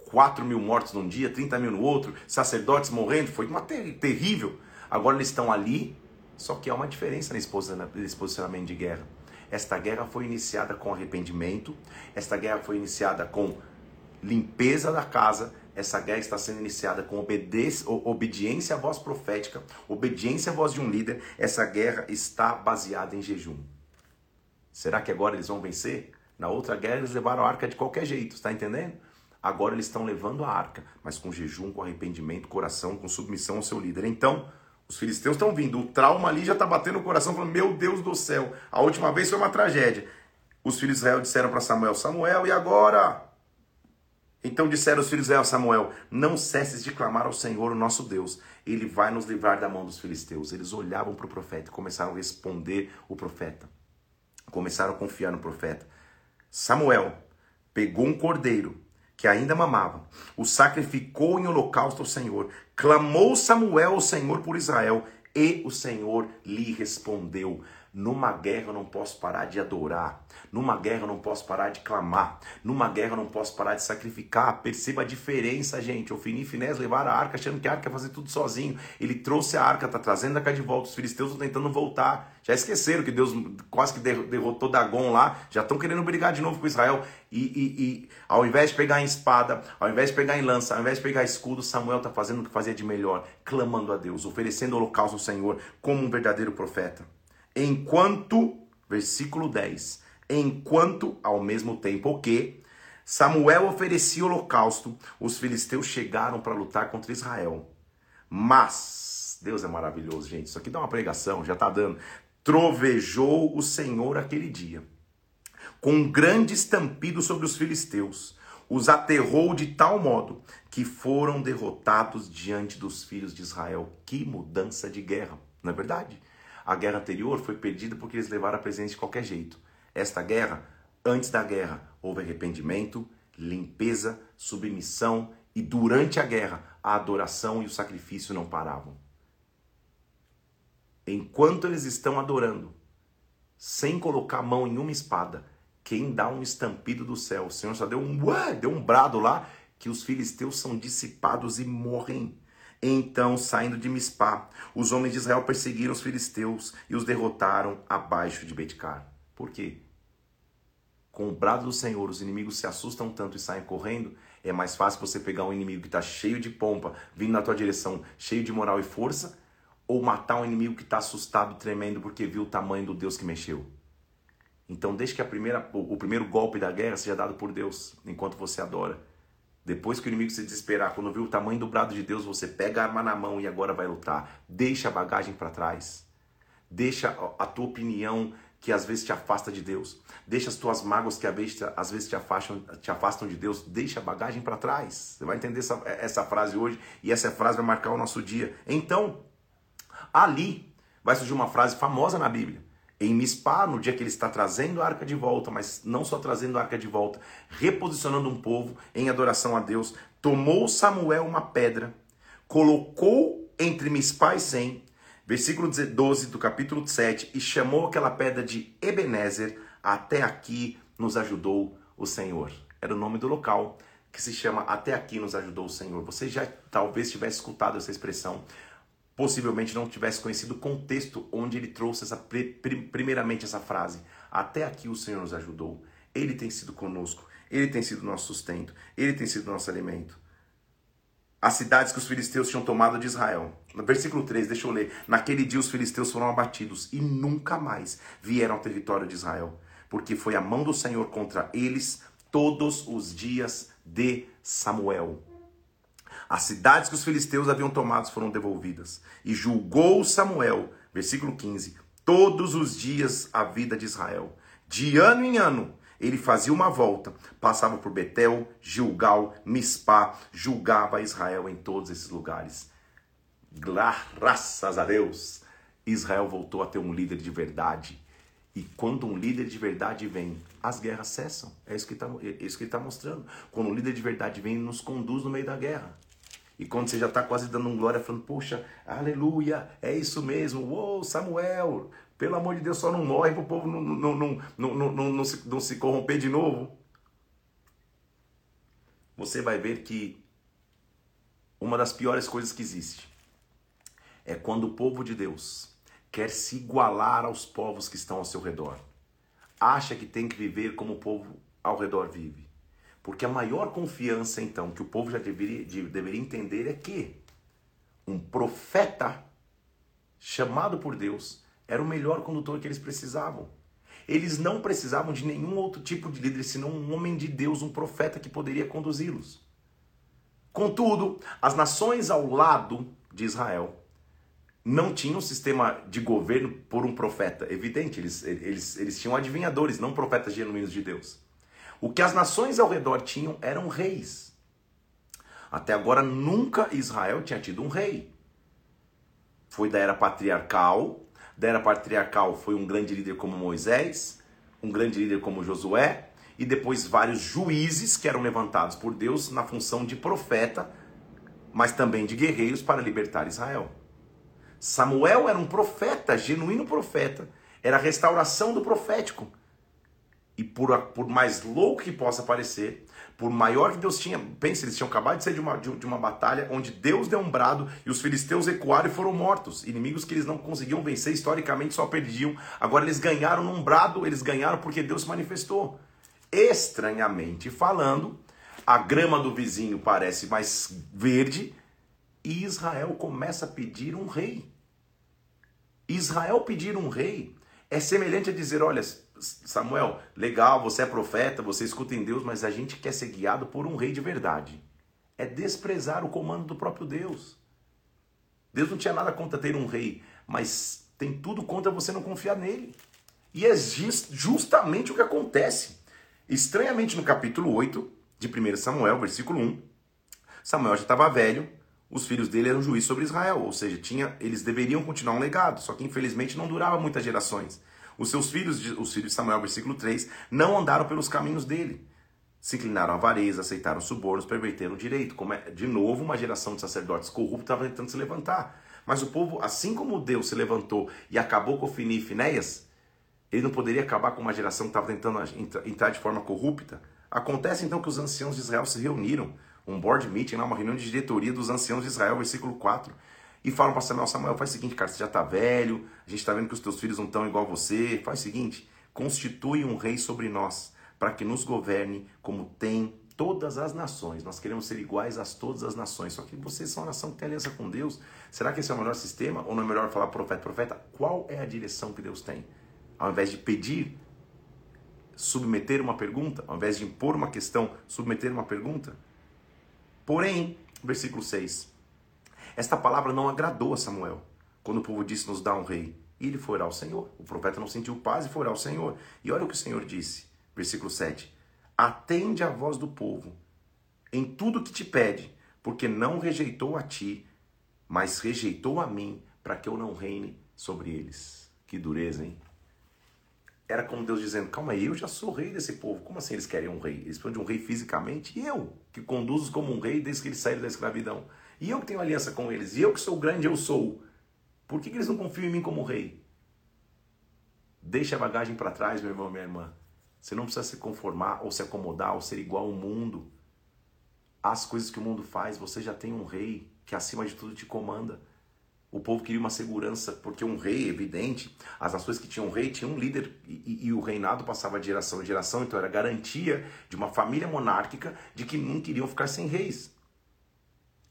[SPEAKER 1] 4 mil mortos num dia, 30 mil no outro, sacerdotes morrendo, foi uma ter terrível. Agora eles estão ali, só que há uma diferença nesse posicionamento de guerra. Esta guerra foi iniciada com arrependimento, esta guerra foi iniciada com limpeza da casa, essa guerra está sendo iniciada com obediência à voz profética, obediência à voz de um líder. Essa guerra está baseada em jejum. Será que agora eles vão vencer? Na outra guerra eles levaram a arca de qualquer jeito, está entendendo? Agora eles estão levando a arca, mas com jejum, com arrependimento, coração, com submissão ao seu líder. Então, os filisteus estão vindo, o trauma ali já está batendo no coração, falando: Meu Deus do céu, a última vez foi uma tragédia. Os filhos de Israel disseram para Samuel: Samuel, e agora? Então disseram os filhos de Samuel: Não cesses de clamar ao Senhor, o nosso Deus. Ele vai nos livrar da mão dos filisteus. Eles olhavam para o profeta e começaram a responder o profeta. Começaram a confiar no profeta. Samuel pegou um cordeiro que ainda mamava, o sacrificou em holocausto ao Senhor. Clamou Samuel ao Senhor por Israel e o Senhor lhe respondeu. Numa guerra eu não posso parar de adorar. Numa guerra eu não posso parar de clamar. Numa guerra eu não posso parar de sacrificar. Perceba a diferença, gente. O Fini e Finés levaram a arca achando que a arca ia fazer tudo sozinho. Ele trouxe a arca, tá trazendo a arca de volta. Os filisteus estão tentando voltar. Já esqueceram que Deus quase que derrotou Dagon lá. Já estão querendo brigar de novo com Israel. E, e, e, ao invés de pegar em espada, ao invés de pegar em lança, ao invés de pegar escudo, Samuel está fazendo o que fazia de melhor, clamando a Deus, oferecendo holocausto ao Senhor como um verdadeiro profeta. Enquanto, versículo 10, enquanto ao mesmo tempo que Samuel oferecia holocausto, os filisteus chegaram para lutar contra Israel. Mas, Deus é maravilhoso, gente. Isso aqui dá uma pregação, já está dando. Trovejou o Senhor aquele dia, com um grande estampido sobre os filisteus. Os aterrou de tal modo que foram derrotados diante dos filhos de Israel. Que mudança de guerra, não é verdade? A guerra anterior foi perdida porque eles levaram a presença de qualquer jeito. Esta guerra, antes da guerra, houve arrependimento, limpeza, submissão e durante a guerra, a adoração e o sacrifício não paravam enquanto eles estão adorando, sem colocar a mão em uma espada, quem dá um estampido do céu? O Senhor só deu um, ué, deu um brado lá que os filisteus são dissipados e morrem. Então, saindo de Mispá, os homens de Israel perseguiram os filisteus e os derrotaram abaixo de Betcar. Por quê? Com o brado do Senhor, os inimigos se assustam tanto e saem correndo. É mais fácil você pegar um inimigo que está cheio de pompa, vindo na tua direção, cheio de moral e força, ou matar um inimigo que está assustado, tremendo, porque viu o tamanho do Deus que mexeu. Então, deixe que a primeira, o primeiro golpe da guerra seja dado por Deus, enquanto você adora. Depois que o inimigo se desesperar, quando viu o tamanho do brado de Deus, você pega a arma na mão e agora vai lutar. Deixa a bagagem para trás. Deixa a tua opinião que às vezes te afasta de Deus. Deixa as tuas mágoas que às vezes te afastam, te afastam de Deus. Deixa a bagagem para trás. Você vai entender essa, essa frase hoje e essa frase vai marcar o nosso dia. Então, Ali vai surgir uma frase famosa na Bíblia. Em Mispá, no dia que ele está trazendo a arca de volta, mas não só trazendo a arca de volta, reposicionando um povo em adoração a Deus, tomou Samuel uma pedra, colocou entre Mispá e Sem, versículo 12 do capítulo 7, e chamou aquela pedra de Ebenezer, até aqui nos ajudou o Senhor. Era o nome do local que se chama Até aqui nos ajudou o Senhor. Você já talvez tivesse escutado essa expressão possivelmente não tivesse conhecido o contexto onde ele trouxe essa primeiramente essa frase. Até aqui o Senhor nos ajudou. Ele tem sido conosco. Ele tem sido nosso sustento. Ele tem sido nosso alimento. As cidades que os filisteus tinham tomado de Israel. No versículo 3, deixa eu ler. Naquele dia os filisteus foram abatidos e nunca mais vieram ao território de Israel, porque foi a mão do Senhor contra eles todos os dias de Samuel. As cidades que os filisteus haviam tomado foram devolvidas. E julgou Samuel, versículo 15, todos os dias a vida de Israel. De ano em ano, ele fazia uma volta, passava por Betel, Gilgal, Mispá, julgava Israel em todos esses lugares. Graças a Deus, Israel voltou a ter um líder de verdade. E quando um líder de verdade vem, as guerras cessam. É isso que está é tá mostrando. Quando um líder de verdade vem, ele nos conduz no meio da guerra. E quando você já está quase dando um glória, falando, poxa, aleluia, é isso mesmo, uou, Samuel, pelo amor de Deus, só não morre para o povo não, não, não, não, não, não, não, se, não se corromper de novo. Você vai ver que uma das piores coisas que existe é quando o povo de Deus quer se igualar aos povos que estão ao seu redor. Acha que tem que viver como o povo ao redor vive. Porque a maior confiança, então, que o povo já deveria, deveria entender é que um profeta chamado por Deus era o melhor condutor que eles precisavam. Eles não precisavam de nenhum outro tipo de líder, senão um homem de Deus, um profeta que poderia conduzi-los. Contudo, as nações ao lado de Israel não tinham um sistema de governo por um profeta. Evidente, eles, eles, eles tinham adivinhadores, não profetas genuínos de Deus. O que as nações ao redor tinham eram reis. Até agora nunca Israel tinha tido um rei. Foi da era patriarcal, da era patriarcal foi um grande líder como Moisés, um grande líder como Josué, e depois vários juízes que eram levantados por Deus na função de profeta, mas também de guerreiros para libertar Israel. Samuel era um profeta, genuíno profeta, era a restauração do profético. E por, por mais louco que possa parecer, por maior que Deus tinha, pense, eles tinham acabado de sair de uma, de, de uma batalha onde Deus deu um brado e os filisteus recuaram e foram mortos. Inimigos que eles não conseguiam vencer, historicamente só perdiam. Agora eles ganharam num brado, eles ganharam porque Deus se manifestou. Estranhamente falando, a grama do vizinho parece mais verde e Israel começa a pedir um rei. Israel pedir um rei é semelhante a dizer: olha, Samuel, legal, você é profeta, você escuta em Deus, mas a gente quer ser guiado por um rei de verdade. É desprezar o comando do próprio Deus. Deus não tinha nada contra ter um rei, mas tem tudo contra você não confiar nele. E é justamente o que acontece. Estranhamente, no capítulo 8 de 1 Samuel, versículo 1, Samuel já estava velho, os filhos dele eram juízes sobre Israel, ou seja, tinha, eles deveriam continuar um legado, só que infelizmente não durava muitas gerações. Os seus filhos, os filhos de Samuel, versículo 3, não andaram pelos caminhos dele. Se inclinaram à avareza, aceitaram subornos, perverteram o direito. Como é, de novo, uma geração de sacerdotes corruptos estava tentando se levantar. Mas o povo, assim como Deus se levantou e acabou com Ofini e Finéias, ele não poderia acabar com uma geração que estava tentando entrar de forma corrupta. Acontece então que os anciãos de Israel se reuniram, um board meeting, uma reunião de diretoria dos anciãos de Israel, versículo 4, e falam para Samuel: Samuel, faz o seguinte, cara, você já está velho, a gente está vendo que os teus filhos não estão igual a você. Faz o seguinte: constitui um rei sobre nós, para que nos governe como tem todas as nações. Nós queremos ser iguais a todas as nações. Só que vocês são a nação que tem aliança com Deus. Será que esse é o melhor sistema? Ou não é melhor falar profeta? Profeta, qual é a direção que Deus tem? Ao invés de pedir, submeter uma pergunta, ao invés de impor uma questão, submeter uma pergunta. Porém, versículo 6. Esta palavra não agradou a Samuel, quando o povo disse: Nos dá um rei. E ele foi orar ao Senhor. O profeta não sentiu paz e foi orar ao Senhor. E olha o que o Senhor disse, versículo 7. Atende a voz do povo em tudo que te pede, porque não rejeitou a ti, mas rejeitou a mim, para que eu não reine sobre eles. Que dureza, hein? Era como Deus dizendo: Calma aí, eu já sou rei desse povo. Como assim eles querem um rei? Eles precisam de um rei fisicamente? E eu, que conduzo como um rei desde que eles saíram da escravidão. E eu que tenho aliança com eles. E eu que sou grande, eu sou. Por que, que eles não confiam em mim como rei? Deixa a bagagem para trás, meu irmão, minha irmã. Você não precisa se conformar ou se acomodar ou ser igual ao mundo. As coisas que o mundo faz, você já tem um rei que acima de tudo te comanda. O povo queria uma segurança, porque um rei, evidente, as nações que tinham um rei tinham um líder e, e, o reinado passava de geração em geração, então era garantia de uma família monárquica de que não queriam ficar sem reis.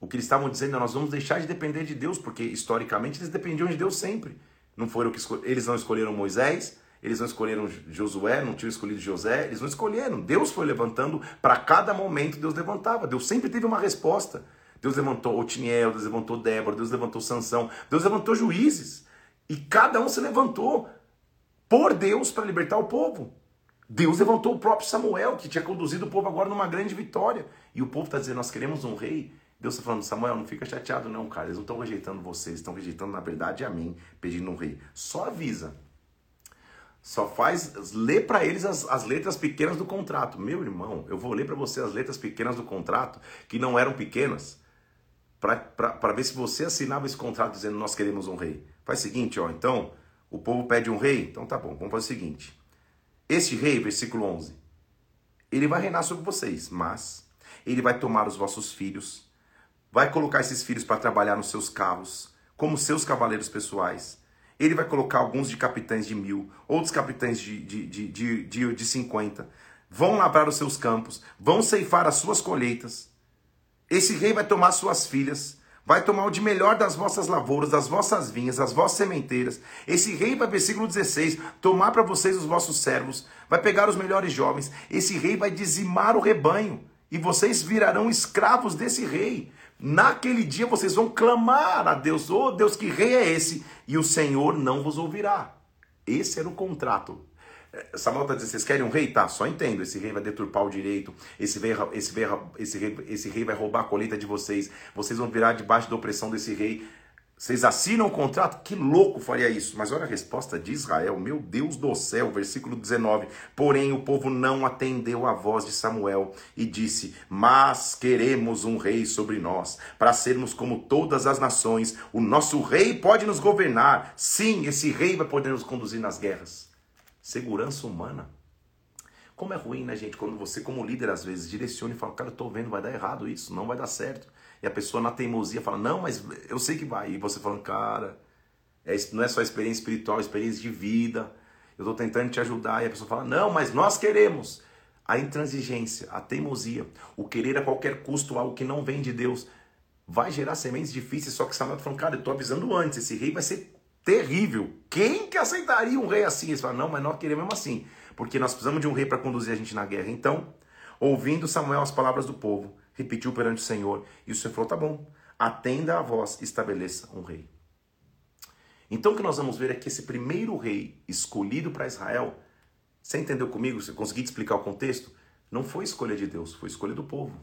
[SPEAKER 1] O que eles estavam dizendo é nós vamos deixar de depender de Deus, porque historicamente eles dependiam de Deus sempre. Não foram que eles não escolheram Moisés, eles não escolheram Josué, não tinham escolhido José, eles não escolheram. Deus foi levantando para cada momento Deus levantava. Deus sempre teve uma resposta. Deus levantou Otiniel, Deus levantou Débora, Deus levantou Sansão, Deus levantou juízes. E cada um se levantou por Deus para libertar o povo. Deus levantou o próprio Samuel, que tinha conduzido o povo agora numa grande vitória. E o povo está dizendo: Nós queremos um rei Deus está falando, Samuel, não fica chateado não, cara. Eles não estão rejeitando vocês, estão rejeitando, na verdade, a mim, pedindo um rei. Só avisa. Só faz, lê para eles as, as letras pequenas do contrato. Meu irmão, eu vou ler para você as letras pequenas do contrato, que não eram pequenas, para ver se você assinava esse contrato dizendo nós queremos um rei. Faz o seguinte, ó, então, o povo pede um rei, então tá bom, vamos fazer o seguinte. Este rei, versículo 11, ele vai reinar sobre vocês, mas ele vai tomar os vossos filhos vai colocar esses filhos para trabalhar nos seus carros, como seus cavaleiros pessoais. Ele vai colocar alguns de capitães de mil, outros capitães de, de, de, de, de, de 50. Vão lavrar os seus campos, vão ceifar as suas colheitas. Esse rei vai tomar suas filhas, vai tomar o de melhor das vossas lavouras, das vossas vinhas, das vossas sementeiras. Esse rei vai, versículo 16, tomar para vocês os vossos servos, vai pegar os melhores jovens. Esse rei vai dizimar o rebanho, e vocês virarão escravos desse rei. Naquele dia vocês vão clamar a Deus, oh Deus, que rei é esse? E o Senhor não vos ouvirá. Esse era o contrato. É, Samuel está dizendo, vocês querem um rei? Tá, só entendo. Esse rei vai deturpar o direito, esse rei, esse, rei, esse, rei, esse rei vai roubar a colheita de vocês, vocês vão virar debaixo da opressão desse rei. Vocês assinam o contrato? Que louco faria isso. Mas olha a resposta de Israel, meu Deus do céu, versículo 19. Porém, o povo não atendeu à voz de Samuel e disse: Mas queremos um rei sobre nós, para sermos como todas as nações. O nosso rei pode nos governar. Sim, esse rei vai poder nos conduzir nas guerras. Segurança humana. Como é ruim, né, gente? Quando você, como líder, às vezes direciona e fala: Cara, eu tô vendo, vai dar errado isso, não vai dar certo. E a pessoa na teimosia fala, não, mas eu sei que vai. E você falando, cara, é, não é só experiência espiritual, é experiência de vida. Eu estou tentando te ajudar. E a pessoa fala, não, mas nós queremos. A intransigência, a teimosia, o querer a qualquer custo algo que não vem de Deus, vai gerar sementes difíceis. Só que Samuel está falando, cara, eu estou avisando antes, esse rei vai ser terrível. Quem que aceitaria um rei assim? Eles falam, não, mas nós queremos mesmo assim, porque nós precisamos de um rei para conduzir a gente na guerra. Então, ouvindo Samuel as palavras do povo, repetiu perante o Senhor. E o Senhor falou: tá bom, atenda a voz, estabeleça um rei. Então o que nós vamos ver é que esse primeiro rei escolhido para Israel, você entendeu comigo? Você conseguiu explicar o contexto? Não foi escolha de Deus, foi escolha do povo.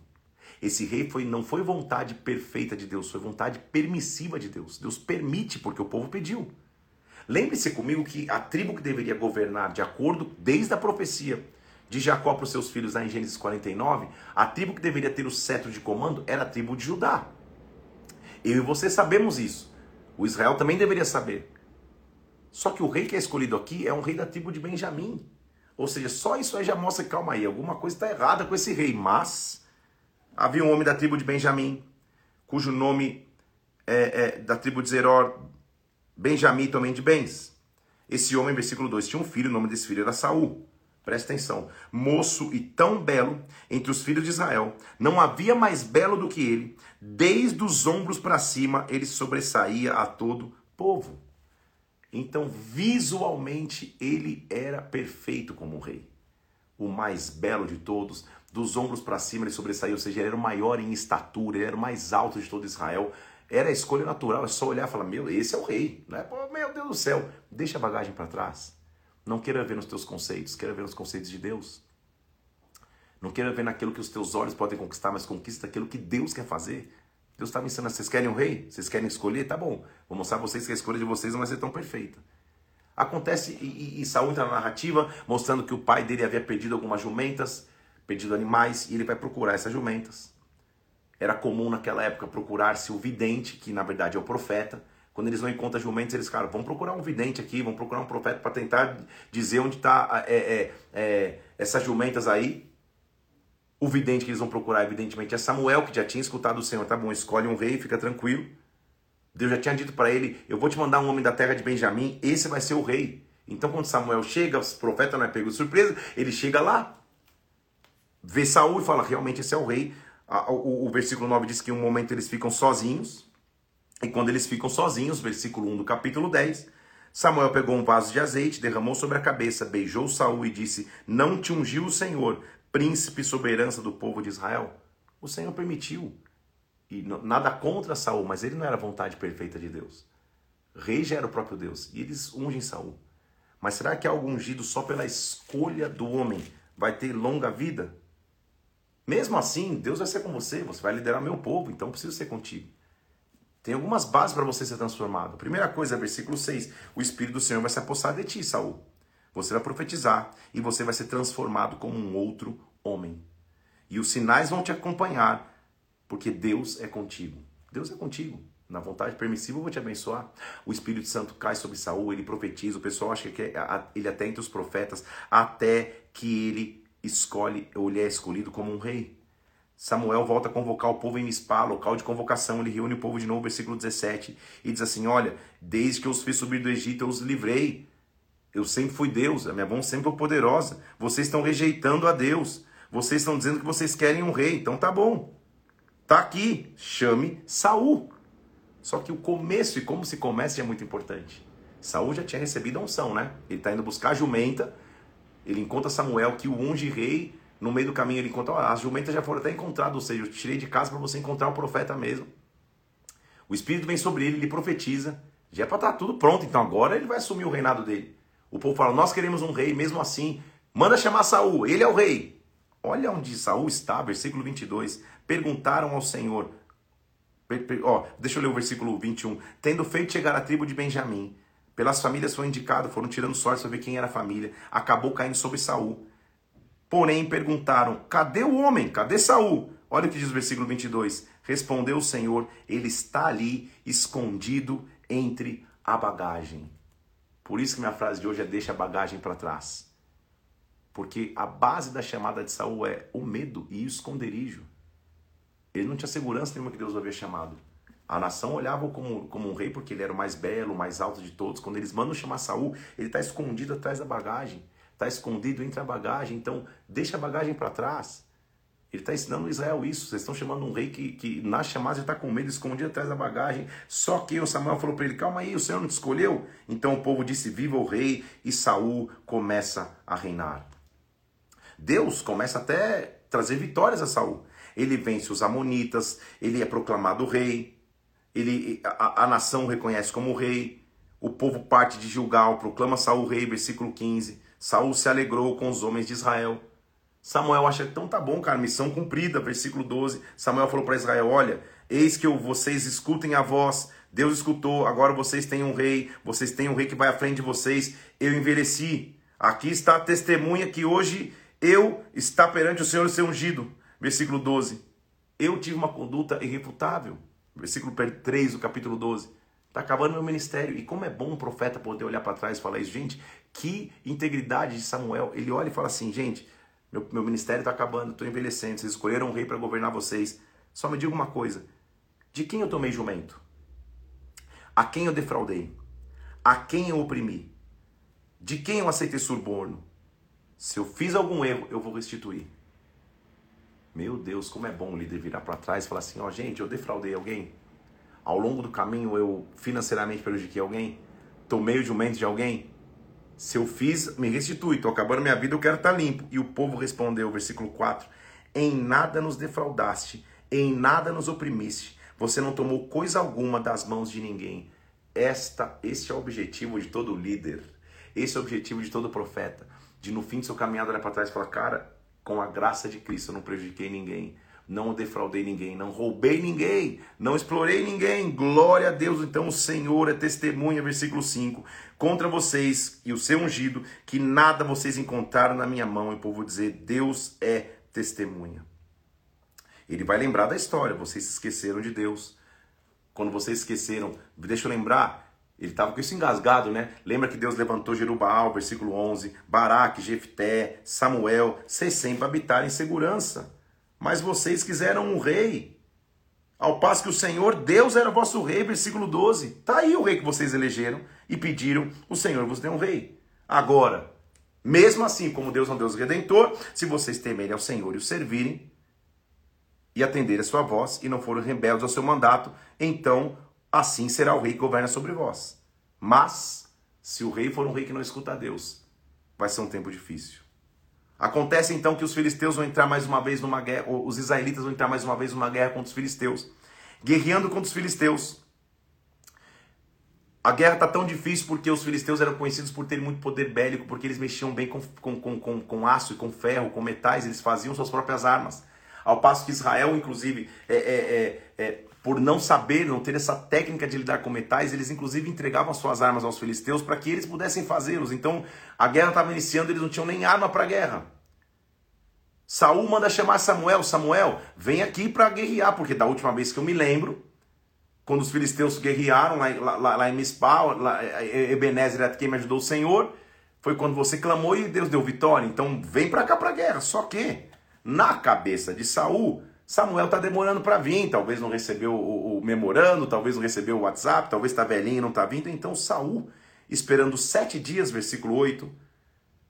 [SPEAKER 1] Esse rei foi, não foi vontade perfeita de Deus, foi vontade permissiva de Deus. Deus permite porque o povo pediu. Lembre-se comigo que a tribo que deveria governar de acordo desde a profecia de Jacó para os seus filhos lá em Gênesis 49, a tribo que deveria ter o cetro de comando era a tribo de Judá. Eu e você sabemos isso. O Israel também deveria saber. Só que o rei que é escolhido aqui é um rei da tribo de Benjamim. Ou seja, só isso aí já mostra, calma aí, alguma coisa está errada com esse rei. Mas havia um homem da tribo de Benjamim, cujo nome é, é da tribo de Zeror, Benjamim também de bens. Esse homem, versículo 2, tinha um filho, o nome desse filho era Saul. Presta atenção. Moço e tão belo entre os filhos de Israel, não havia mais belo do que ele. Desde os ombros para cima, ele sobressaía a todo povo. Então, visualmente, ele era perfeito como um rei. O mais belo de todos, dos ombros para cima ele sobressaía, ou seja, ele era o maior em estatura, ele era o mais alto de todo Israel. Era a escolha natural, é só olhar e falar: Meu, esse é o rei. Não é? Meu Deus do céu, deixa a bagagem para trás. Não queira ver nos teus conceitos, queira ver nos conceitos de Deus. Não queira ver naquilo que os teus olhos podem conquistar, mas conquista aquilo que Deus quer fazer. Deus está me ensinando, vocês querem um rei? Vocês querem escolher? Tá bom, vou mostrar a vocês que a escolha de vocês não vai ser tão perfeita. Acontece, e, e, entra na narrativa, mostrando que o pai dele havia perdido algumas jumentas, perdido animais, e ele vai procurar essas jumentas. Era comum naquela época procurar-se o vidente, que na verdade é o profeta, quando eles não encontram jumentos, eles, cara, vamos procurar um vidente aqui, vamos procurar um profeta para tentar dizer onde está é, é, é, essas jumentas aí. O vidente que eles vão procurar, evidentemente, é Samuel, que já tinha escutado o Senhor. Tá bom, escolhe um rei, fica tranquilo. Deus já tinha dito para ele: Eu vou te mandar um homem da terra de Benjamim, esse vai ser o rei. Então, quando Samuel chega, o profeta não é pego de surpresa, ele chega lá, vê Saul e fala: Realmente esse é o rei. O versículo 9 diz que em um momento eles ficam sozinhos. E quando eles ficam sozinhos, versículo 1 do capítulo 10, Samuel pegou um vaso de azeite, derramou sobre a cabeça, beijou Saul e disse: Não te ungiu o Senhor, príncipe soberança do povo de Israel? O Senhor permitiu. E nada contra Saul, mas ele não era a vontade perfeita de Deus. Rei já era o próprio Deus, e eles ungem Saul. Mas será que algo ungido só pela escolha do homem vai ter longa vida? Mesmo assim, Deus vai ser com você, você vai liderar meu povo, então preciso ser contigo. Tem algumas bases para você ser transformado. Primeira coisa, versículo 6. O Espírito do Senhor vai se apossar de ti, Saul. Você vai profetizar e você vai ser transformado como um outro homem. E os sinais vão te acompanhar, porque Deus é contigo. Deus é contigo. Na vontade permissiva eu vou te abençoar. O Espírito Santo cai sobre Saul, ele profetiza. O pessoal acha que é, ele até entre os profetas, até que ele escolhe, ou ele é escolhido como um rei. Samuel volta a convocar o povo em Mispá, local de convocação. Ele reúne o povo de novo, versículo 17, e diz assim: Olha, desde que eu os fiz subir do Egito, eu os livrei. Eu sempre fui Deus, a minha mão sempre foi poderosa. Vocês estão rejeitando a Deus. Vocês estão dizendo que vocês querem um rei. Então tá bom. Tá aqui, chame Saul. Só que o começo e como se começa é muito importante. Saul já tinha recebido a unção, né? Ele está indo buscar a jumenta. Ele encontra Samuel que o unge rei no meio do caminho ele encontra, as jumentas já foram até encontradas, ou seja, eu tirei de casa para você encontrar o profeta mesmo. O Espírito vem sobre ele, ele profetiza, já é para estar tá tudo pronto, então agora ele vai assumir o reinado dele. O povo fala, nós queremos um rei, mesmo assim, manda chamar Saul, ele é o rei. Olha onde Saul está, versículo 22. Perguntaram ao Senhor, Ó, deixa eu ler o versículo 21. Tendo feito chegar a tribo de Benjamim, pelas famílias foi indicado, foram tirando sorte para ver quem era a família. Acabou caindo sobre Saul. Porém, perguntaram: cadê o homem? Cadê Saul? Olha o que diz o versículo 22. Respondeu o Senhor: Ele está ali, escondido entre a bagagem. Por isso que minha frase de hoje é: deixa a bagagem para trás. Porque a base da chamada de Saul é o medo e o esconderijo. Ele não tinha segurança nenhuma que Deus o havia chamado. A nação olhava como, como um rei porque ele era o mais belo, o mais alto de todos. Quando eles mandam chamar Saul, ele está escondido atrás da bagagem. Está escondido entre a bagagem. Então, deixa a bagagem para trás. Ele está ensinando Israel isso. Vocês estão chamando um rei que, que na chamada já está com medo, escondido atrás da bagagem. Só que o Samuel falou para ele: calma aí, o Senhor não te escolheu? Então o povo disse: viva o rei, e Saul começa a reinar. Deus começa até trazer vitórias a Saul. Ele vence os amonitas, ele é proclamado rei, ele, a, a nação o reconhece como rei, o povo parte de Gilgal, proclama Saul rei, versículo 15. Saul se alegrou com os homens de Israel. Samuel acha, então tá bom, cara, missão cumprida, versículo 12. Samuel falou para Israel: Olha, eis que vocês escutem a voz. Deus escutou, agora vocês têm um rei, vocês têm um rei que vai à frente de vocês. Eu envelheci. Aqui está a testemunha que hoje eu está perante o Senhor ser ungido. Versículo 12. Eu tive uma conduta irrefutável. Versículo 3 do capítulo 12. Está acabando meu ministério. E como é bom um profeta poder olhar para trás e falar isso, gente, que integridade de Samuel. Ele olha e fala assim, gente, meu, meu ministério está acabando, estou envelhecendo, vocês escolheram um rei para governar vocês. Só me diga uma coisa: de quem eu tomei jumento? A quem eu defraudei? A quem eu oprimi? De quem eu aceitei suborno? Se eu fiz algum erro, eu vou restituir. Meu Deus, como é bom o líder virar para trás e falar assim: ó, oh, gente, eu defraudei alguém. Ao longo do caminho eu financeiramente prejudiquei alguém. Tomei o jumento de alguém. Se eu fiz, me restitui. Estou acabando minha vida, eu quero estar tá limpo. E o povo respondeu, versículo 4: Em nada nos defraudaste, em nada nos oprimiste. Você não tomou coisa alguma das mãos de ninguém. Esta, este é o objetivo de todo líder. Esse é o objetivo de todo profeta. De no fim do seu caminhado olhar para trás e falar: Cara, com a graça de Cristo eu não prejudiquei ninguém não defraudei ninguém, não roubei ninguém, não explorei ninguém. Glória a Deus. Então o Senhor é testemunha, versículo 5, contra vocês e o seu ungido, que nada vocês encontraram na minha mão. E o povo dizer: Deus é testemunha. Ele vai lembrar da história, vocês se esqueceram de Deus. Quando vocês esqueceram, deixa eu lembrar, ele estava com isso engasgado, né? Lembra que Deus levantou Jerubaal, versículo 11, Baraque, Jefté, Samuel, vocês sempre habitaram em segurança mas vocês quiseram um rei. Ao passo que o Senhor, Deus era vosso rei, versículo 12. Está aí o rei que vocês elegeram e pediram, o Senhor vos deu um rei. Agora, mesmo assim, como Deus é um Deus redentor, se vocês temerem ao Senhor e o servirem, e atenderem a sua voz, e não forem rebeldes ao seu mandato, então assim será o rei que governa sobre vós. Mas, se o rei for um rei que não escuta a Deus, vai ser um tempo difícil. Acontece então que os filisteus vão entrar mais uma vez numa guerra, os israelitas vão entrar mais uma vez numa guerra contra os filisteus, guerreando contra os filisteus. A guerra está tão difícil porque os filisteus eram conhecidos por terem muito poder bélico, porque eles mexiam bem com, com, com, com aço e com ferro, com metais, eles faziam suas próprias armas. Ao passo que Israel, inclusive, é, é, é, é por não saber, não ter essa técnica de lidar com metais, eles inclusive entregavam suas armas aos filisteus para que eles pudessem fazê-los. Então a guerra estava iniciando, eles não tinham nem arma para a guerra. Saul manda chamar Samuel, Samuel, vem aqui para guerrear, porque da última vez que eu me lembro, quando os filisteus guerrearam lá, lá, lá em Mispá, lá, Ebenezer era quem me ajudou o Senhor, foi quando você clamou e Deus deu vitória. Então vem para cá para a guerra. Só que na cabeça de Saul, Samuel está demorando para vir, talvez não recebeu o, o, memorando, talvez não recebeu o WhatsApp, talvez está velhinho e não está vindo. Então Saul, esperando sete dias, versículo 8,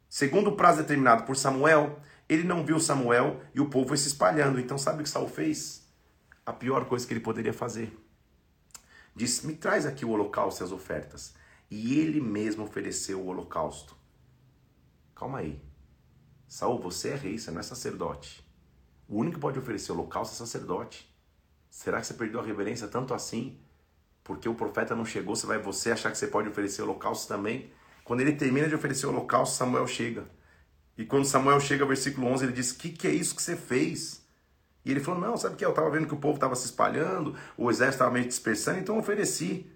[SPEAKER 1] segundo o prazo determinado por Samuel, ele não viu Samuel e o povo foi se espalhando. Então sabe o que Saul fez? A pior coisa que ele poderia fazer. Disse, me traz aqui o holocausto e as ofertas. E ele mesmo ofereceu o holocausto. Calma aí. Saul, você é rei, você não é sacerdote. O único que pode oferecer holocausto é sacerdote. Será que você perdeu a reverência tanto assim? Porque o profeta não chegou, você vai você achar que você pode oferecer holocausto também? Quando ele termina de oferecer o holocausto, Samuel chega. E quando Samuel chega, versículo 11, ele diz: "Que que é isso que você fez? E ele falou: Não, sabe o que? Eu estava vendo que o povo estava se espalhando, o exército estava meio dispersando, então eu ofereci.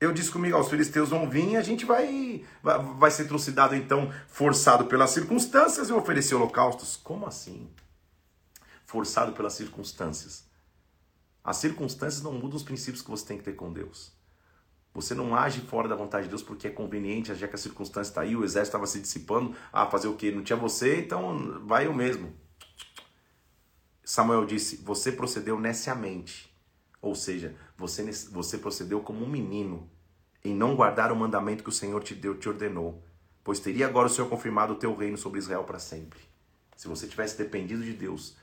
[SPEAKER 1] Eu disse comigo: Os filisteus vão vir e a gente vai, vai, vai ser trucidado, então, forçado pelas circunstâncias e oferecer holocaustos. Como assim? Forçado pelas circunstâncias. As circunstâncias não mudam os princípios que você tem que ter com Deus. Você não age fora da vontade de Deus porque é conveniente, já que a circunstância está aí, o exército estava se dissipando. Ah, fazer o quê? Não tinha você, então vai eu mesmo. Samuel disse: Você procedeu neciamente. Ou seja, você, você procedeu como um menino em não guardar o mandamento que o Senhor te deu, te ordenou. Pois teria agora o Senhor confirmado o teu reino sobre Israel para sempre. Se você tivesse dependido de Deus,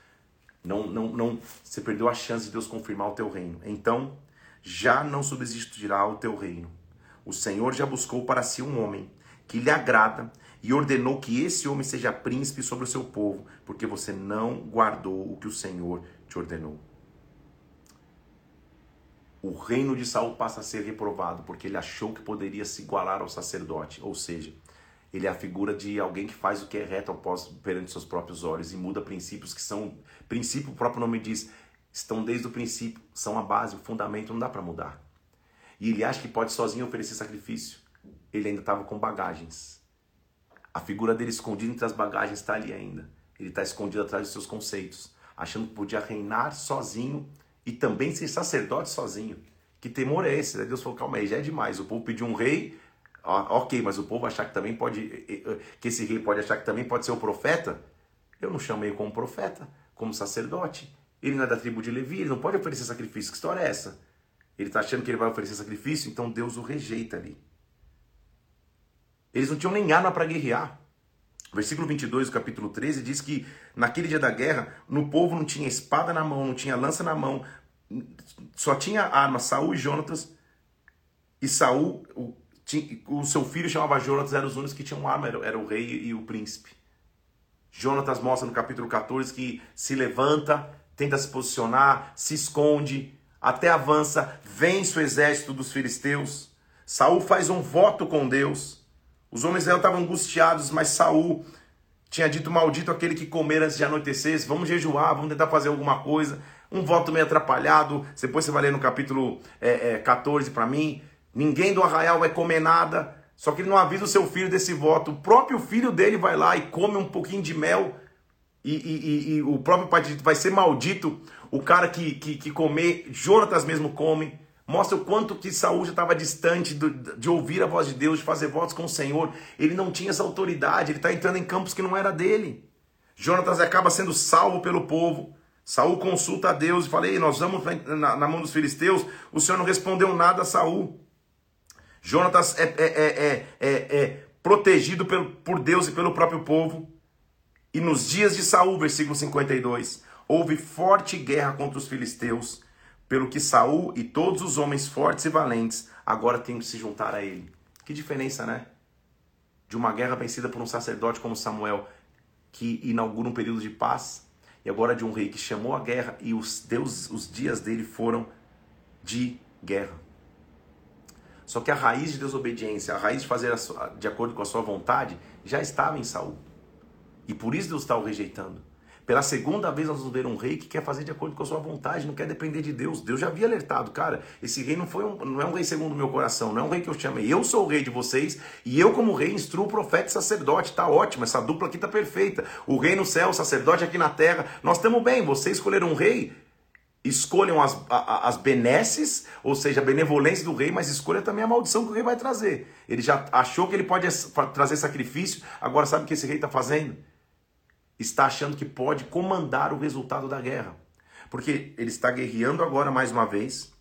[SPEAKER 1] não, não, não, você perdeu a chance de Deus confirmar o teu reino. Então, já não subsistirá o teu reino. O Senhor já buscou para si um homem que lhe agrada e ordenou que esse homem seja príncipe sobre o seu povo, porque você não guardou o que o Senhor te ordenou. O reino de Saul passa a ser reprovado porque ele achou que poderia se igualar ao sacerdote, ou seja, ele é a figura de alguém que faz o que é reto perante seus próprios olhos e muda princípios que são princípio, o próprio nome diz, estão desde o princípio, são a base, o fundamento, não dá para mudar. E ele acha que pode sozinho oferecer sacrifício. Ele ainda estava com bagagens. A figura dele escondida entre as bagagens está ali ainda. Ele está escondido atrás dos seus conceitos, achando que podia reinar sozinho e também ser sacerdote sozinho. Que temor é esse? Deus falou: calma aí, já é demais. O povo pediu um rei, ok, mas o povo achar que também pode, que esse rei pode achar que também pode ser o profeta. Eu não chamei como profeta, como sacerdote. Ele não é da tribo de Levi, ele não pode oferecer sacrifício. Que história é essa? Ele está achando que ele vai oferecer sacrifício, então Deus o rejeita ali. Eles não tinham nem arma para guerrear. Versículo 22 do capítulo 13 diz que naquele dia da guerra, no povo não tinha espada na mão, não tinha lança na mão, só tinha arma Saul e Jonatas. E Saul, o, tinha, o seu filho chamava Jonatas, eram os únicos que tinham arma, era, era o rei e o príncipe. Jonatas mostra no capítulo 14 que se levanta, tenta se posicionar, se esconde, até avança, vence o exército dos filisteus. Saul faz um voto com Deus. Os homens de Israel estavam angustiados, mas Saul tinha dito maldito aquele que comer antes de anoitecer. Vamos jejuar, vamos tentar fazer alguma coisa. Um voto meio atrapalhado. Depois você vai ler no capítulo é, é, 14 para mim. Ninguém do arraial vai comer nada. Só que ele não avisa o seu filho desse voto. O próprio filho dele vai lá e come um pouquinho de mel e, e, e, o próprio pai vai ser maldito, o cara que, que, que comer, Jonatas mesmo come, mostra o quanto que Saúl já estava distante de, de ouvir a voz de Deus, de fazer votos com o Senhor, ele não tinha essa autoridade, ele está entrando em campos que não era dele. Jonatas acaba sendo salvo pelo povo, Saul consulta a Deus e fala, Ei, nós vamos na, na, mão dos filisteus, o Senhor não respondeu nada a Saul. Jonatas é, é, é, é, protegido por Deus e pelo próprio povo. E nos dias de Saul, versículo 52, houve forte guerra contra os filisteus, pelo que Saul e todos os homens fortes e valentes agora têm que se juntar a ele. Que diferença, né? De uma guerra vencida por um sacerdote como Samuel, que inaugura um período de paz, e agora de um rei que chamou a guerra e os, Deus, os dias dele foram de guerra. Só que a raiz de desobediência, a raiz de fazer de acordo com a sua vontade, já estava em Saul. E por isso Deus está o rejeitando. Pela segunda vez nós vamos ver um rei que quer fazer de acordo com a sua vontade, não quer depender de Deus. Deus já havia alertado, cara, esse rei não foi um, não é um rei segundo o meu coração, não é um rei que eu chamei. Eu sou o rei de vocês e eu como rei instruo profeta e sacerdote. Tá ótimo, essa dupla aqui tá perfeita. O rei no céu, o sacerdote aqui na terra. Nós estamos bem. Vocês escolheram um rei, escolham as, as benesses, ou seja, a benevolência do rei, mas escolha também a maldição que o rei vai trazer. Ele já achou que ele pode trazer sacrifício, agora sabe o que esse rei está fazendo? está achando que pode comandar o resultado da guerra. Porque ele está guerreando agora mais uma vez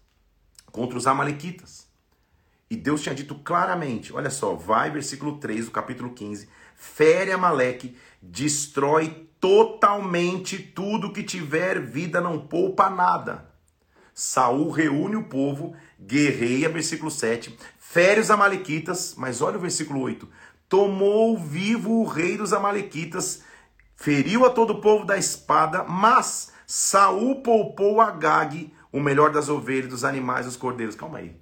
[SPEAKER 1] contra os Amalequitas. E Deus tinha dito claramente: olha só, vai, versículo 3 do capítulo 15: fere Amaleque, destrói totalmente tudo que tiver vida, não poupa nada. Saul reúne o povo, guerreia, versículo 7, fere os Amalequitas, mas olha o versículo 8: tomou vivo o rei dos Amalequitas feriu a todo o povo da espada, mas Saul poupou a Gag, o melhor das ovelhas, dos animais, dos cordeiros. Calma aí.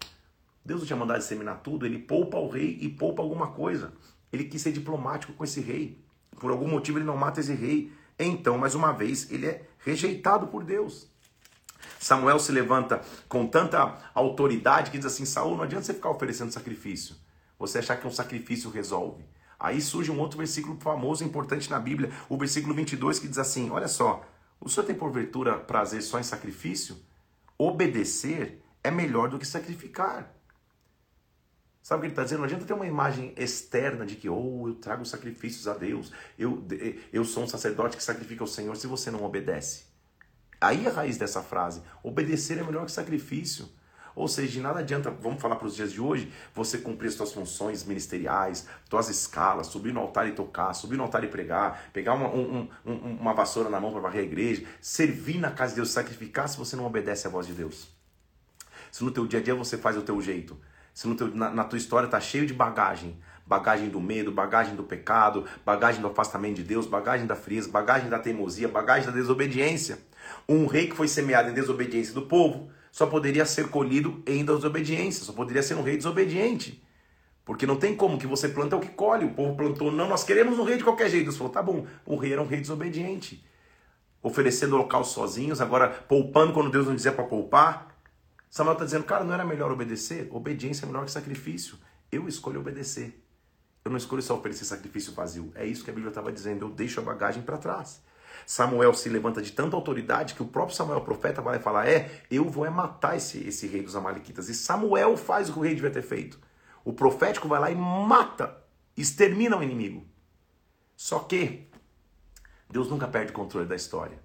[SPEAKER 1] Deus não tinha mandado disseminar tudo, ele poupa o rei e poupa alguma coisa. Ele quis ser diplomático com esse rei. Por algum motivo ele não mata esse rei. então, mais uma vez, ele é rejeitado por Deus. Samuel se levanta com tanta autoridade que diz assim: Saul, não adianta você ficar oferecendo sacrifício. Você achar que um sacrifício resolve. Aí surge um outro versículo famoso, importante na Bíblia, o versículo 22, que diz assim: Olha só, o senhor tem porventura prazer só em sacrifício? Obedecer é melhor do que sacrificar. Sabe o que ele está dizendo? Não adianta ter uma imagem externa de que, oh, eu trago sacrifícios a Deus, eu, eu sou um sacerdote que sacrifica ao Senhor, se você não obedece. Aí é a raiz dessa frase. Obedecer é melhor que sacrifício. Ou seja, de nada adianta, vamos falar para os dias de hoje, você cumprir as suas funções ministeriais, suas escalas, subir no altar e tocar, subir no altar e pregar, pegar uma, um, um, uma vassoura na mão para varrer a igreja, servir na casa de Deus, sacrificar se você não obedece à voz de Deus. Se no teu dia a dia você faz o teu jeito, se no teu, na, na tua história está cheio de bagagem, bagagem do medo, bagagem do pecado, bagagem do afastamento de Deus, bagagem da frieza, bagagem da teimosia, bagagem da desobediência. Um rei que foi semeado em desobediência do povo só poderia ser colhido em desobediência, só poderia ser um rei desobediente. Porque não tem como que você planta é o que colhe. O povo plantou, não, nós queremos um rei de qualquer jeito. Deus falou, tá bom, o rei era um rei desobediente. Oferecendo local sozinhos, agora poupando quando Deus não dizia para poupar. Samuel está dizendo, cara, não era melhor obedecer? Obediência é melhor que sacrifício. Eu escolho obedecer. Eu não escolho só oferecer sacrifício vazio. É isso que a Bíblia estava dizendo. Eu deixo a bagagem para trás. Samuel se levanta de tanta autoridade que o próprio Samuel, profeta, vai falar: É, eu vou é matar esse, esse rei dos Amalequitas. E Samuel faz o que o rei devia ter feito. O profético vai lá e mata, extermina o inimigo. Só que Deus nunca perde o controle da história.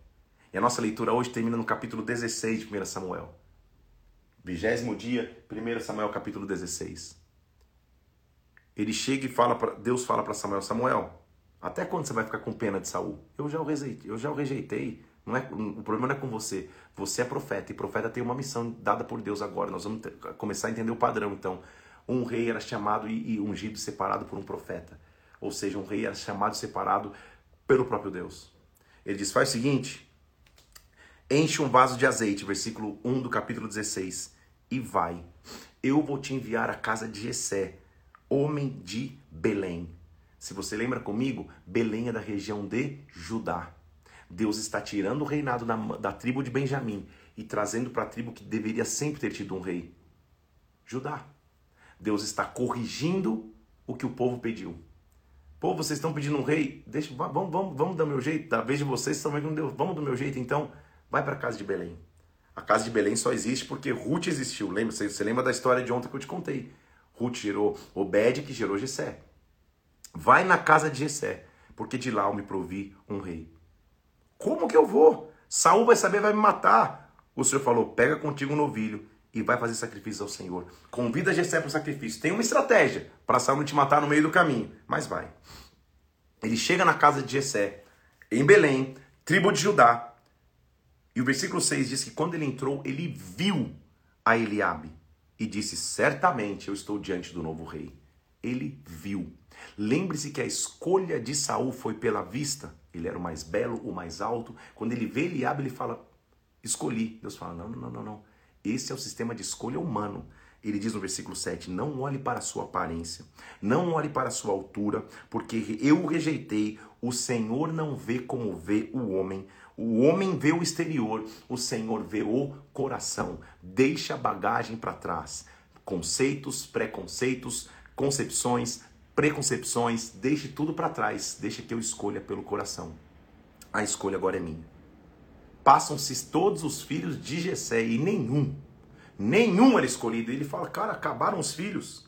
[SPEAKER 1] E a nossa leitura hoje termina no capítulo 16 de 1 Samuel. Vigésimo dia, 1 Samuel capítulo 16. Ele chega e fala para Deus fala para Samuel, Samuel, até quando você vai ficar com pena de Saul? Eu já o rejeitei, eu já o rejeitei. Não é, o problema não é com você. Você é profeta e profeta tem uma missão dada por Deus agora. Nós vamos ter, começar a entender o padrão. Então, um rei era chamado e, e ungido separado por um profeta. Ou seja, um rei era chamado e separado pelo próprio Deus. Ele diz: faz o seguinte, enche um vaso de azeite, versículo 1 do capítulo 16, e vai. Eu vou te enviar à casa de Jessé, homem de Belém. Se você lembra comigo, Belém é da região de Judá. Deus está tirando o reinado da, da tribo de Benjamim e trazendo para a tribo que deveria sempre ter tido um rei. Judá. Deus está corrigindo o que o povo pediu. Pô, vocês estão pedindo um rei? Deixa, vamos, vamos, vamos do meu jeito. Da vez de vocês estão vendo Deus. Vamos do meu jeito, então. Vai para a casa de Belém. A casa de Belém só existe porque Ruth existiu. Lembra? Você, você lembra da história de ontem que eu te contei? Ruth gerou Obed, que gerou Jessé. Vai na casa de Jessé, porque de lá eu me provi um rei. Como que eu vou? Saul vai saber, vai me matar. O Senhor falou: pega contigo um novilho e vai fazer sacrifício ao Senhor. Convida Jessé para o sacrifício. Tem uma estratégia para Saul não te matar no meio do caminho, mas vai. Ele chega na casa de Jessé, em Belém, tribo de Judá. E o versículo 6 diz que quando ele entrou, ele viu a Eliabe e disse: Certamente eu estou diante do novo rei. Ele viu. Lembre-se que a escolha de Saul foi pela vista. Ele era o mais belo, o mais alto. Quando ele vê Eliabe, ele fala: "Escolhi". Deus fala: "Não, não, não, não. Esse é o sistema de escolha humano". Ele diz no versículo 7: Não olhe para a sua aparência, não olhe para a sua altura, porque eu o rejeitei. O Senhor não vê como vê o homem. O homem vê o exterior, o Senhor vê o coração. Deixa a bagagem para trás. Conceitos, preconceitos, concepções, preconcepções, deixe tudo para trás, deixe que eu escolha pelo coração. A escolha agora é minha. Passam-se todos os filhos de Jessé e nenhum, nenhum era escolhido. Ele fala, cara, acabaram os filhos.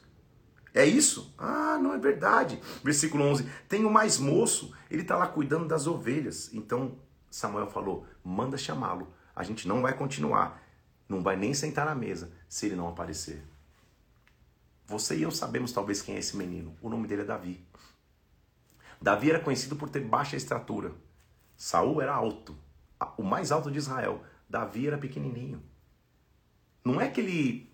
[SPEAKER 1] É isso? Ah, não é verdade. Versículo 11: Tem o mais moço, ele está lá cuidando das ovelhas. Então Samuel falou: manda chamá-lo. A gente não vai continuar, não vai nem sentar na mesa se ele não aparecer. Você e eu sabemos talvez quem é esse menino. O nome dele é Davi. Davi era conhecido por ter baixa estatura. Saul era alto, o mais alto de Israel. Davi era pequenininho. Não é que ele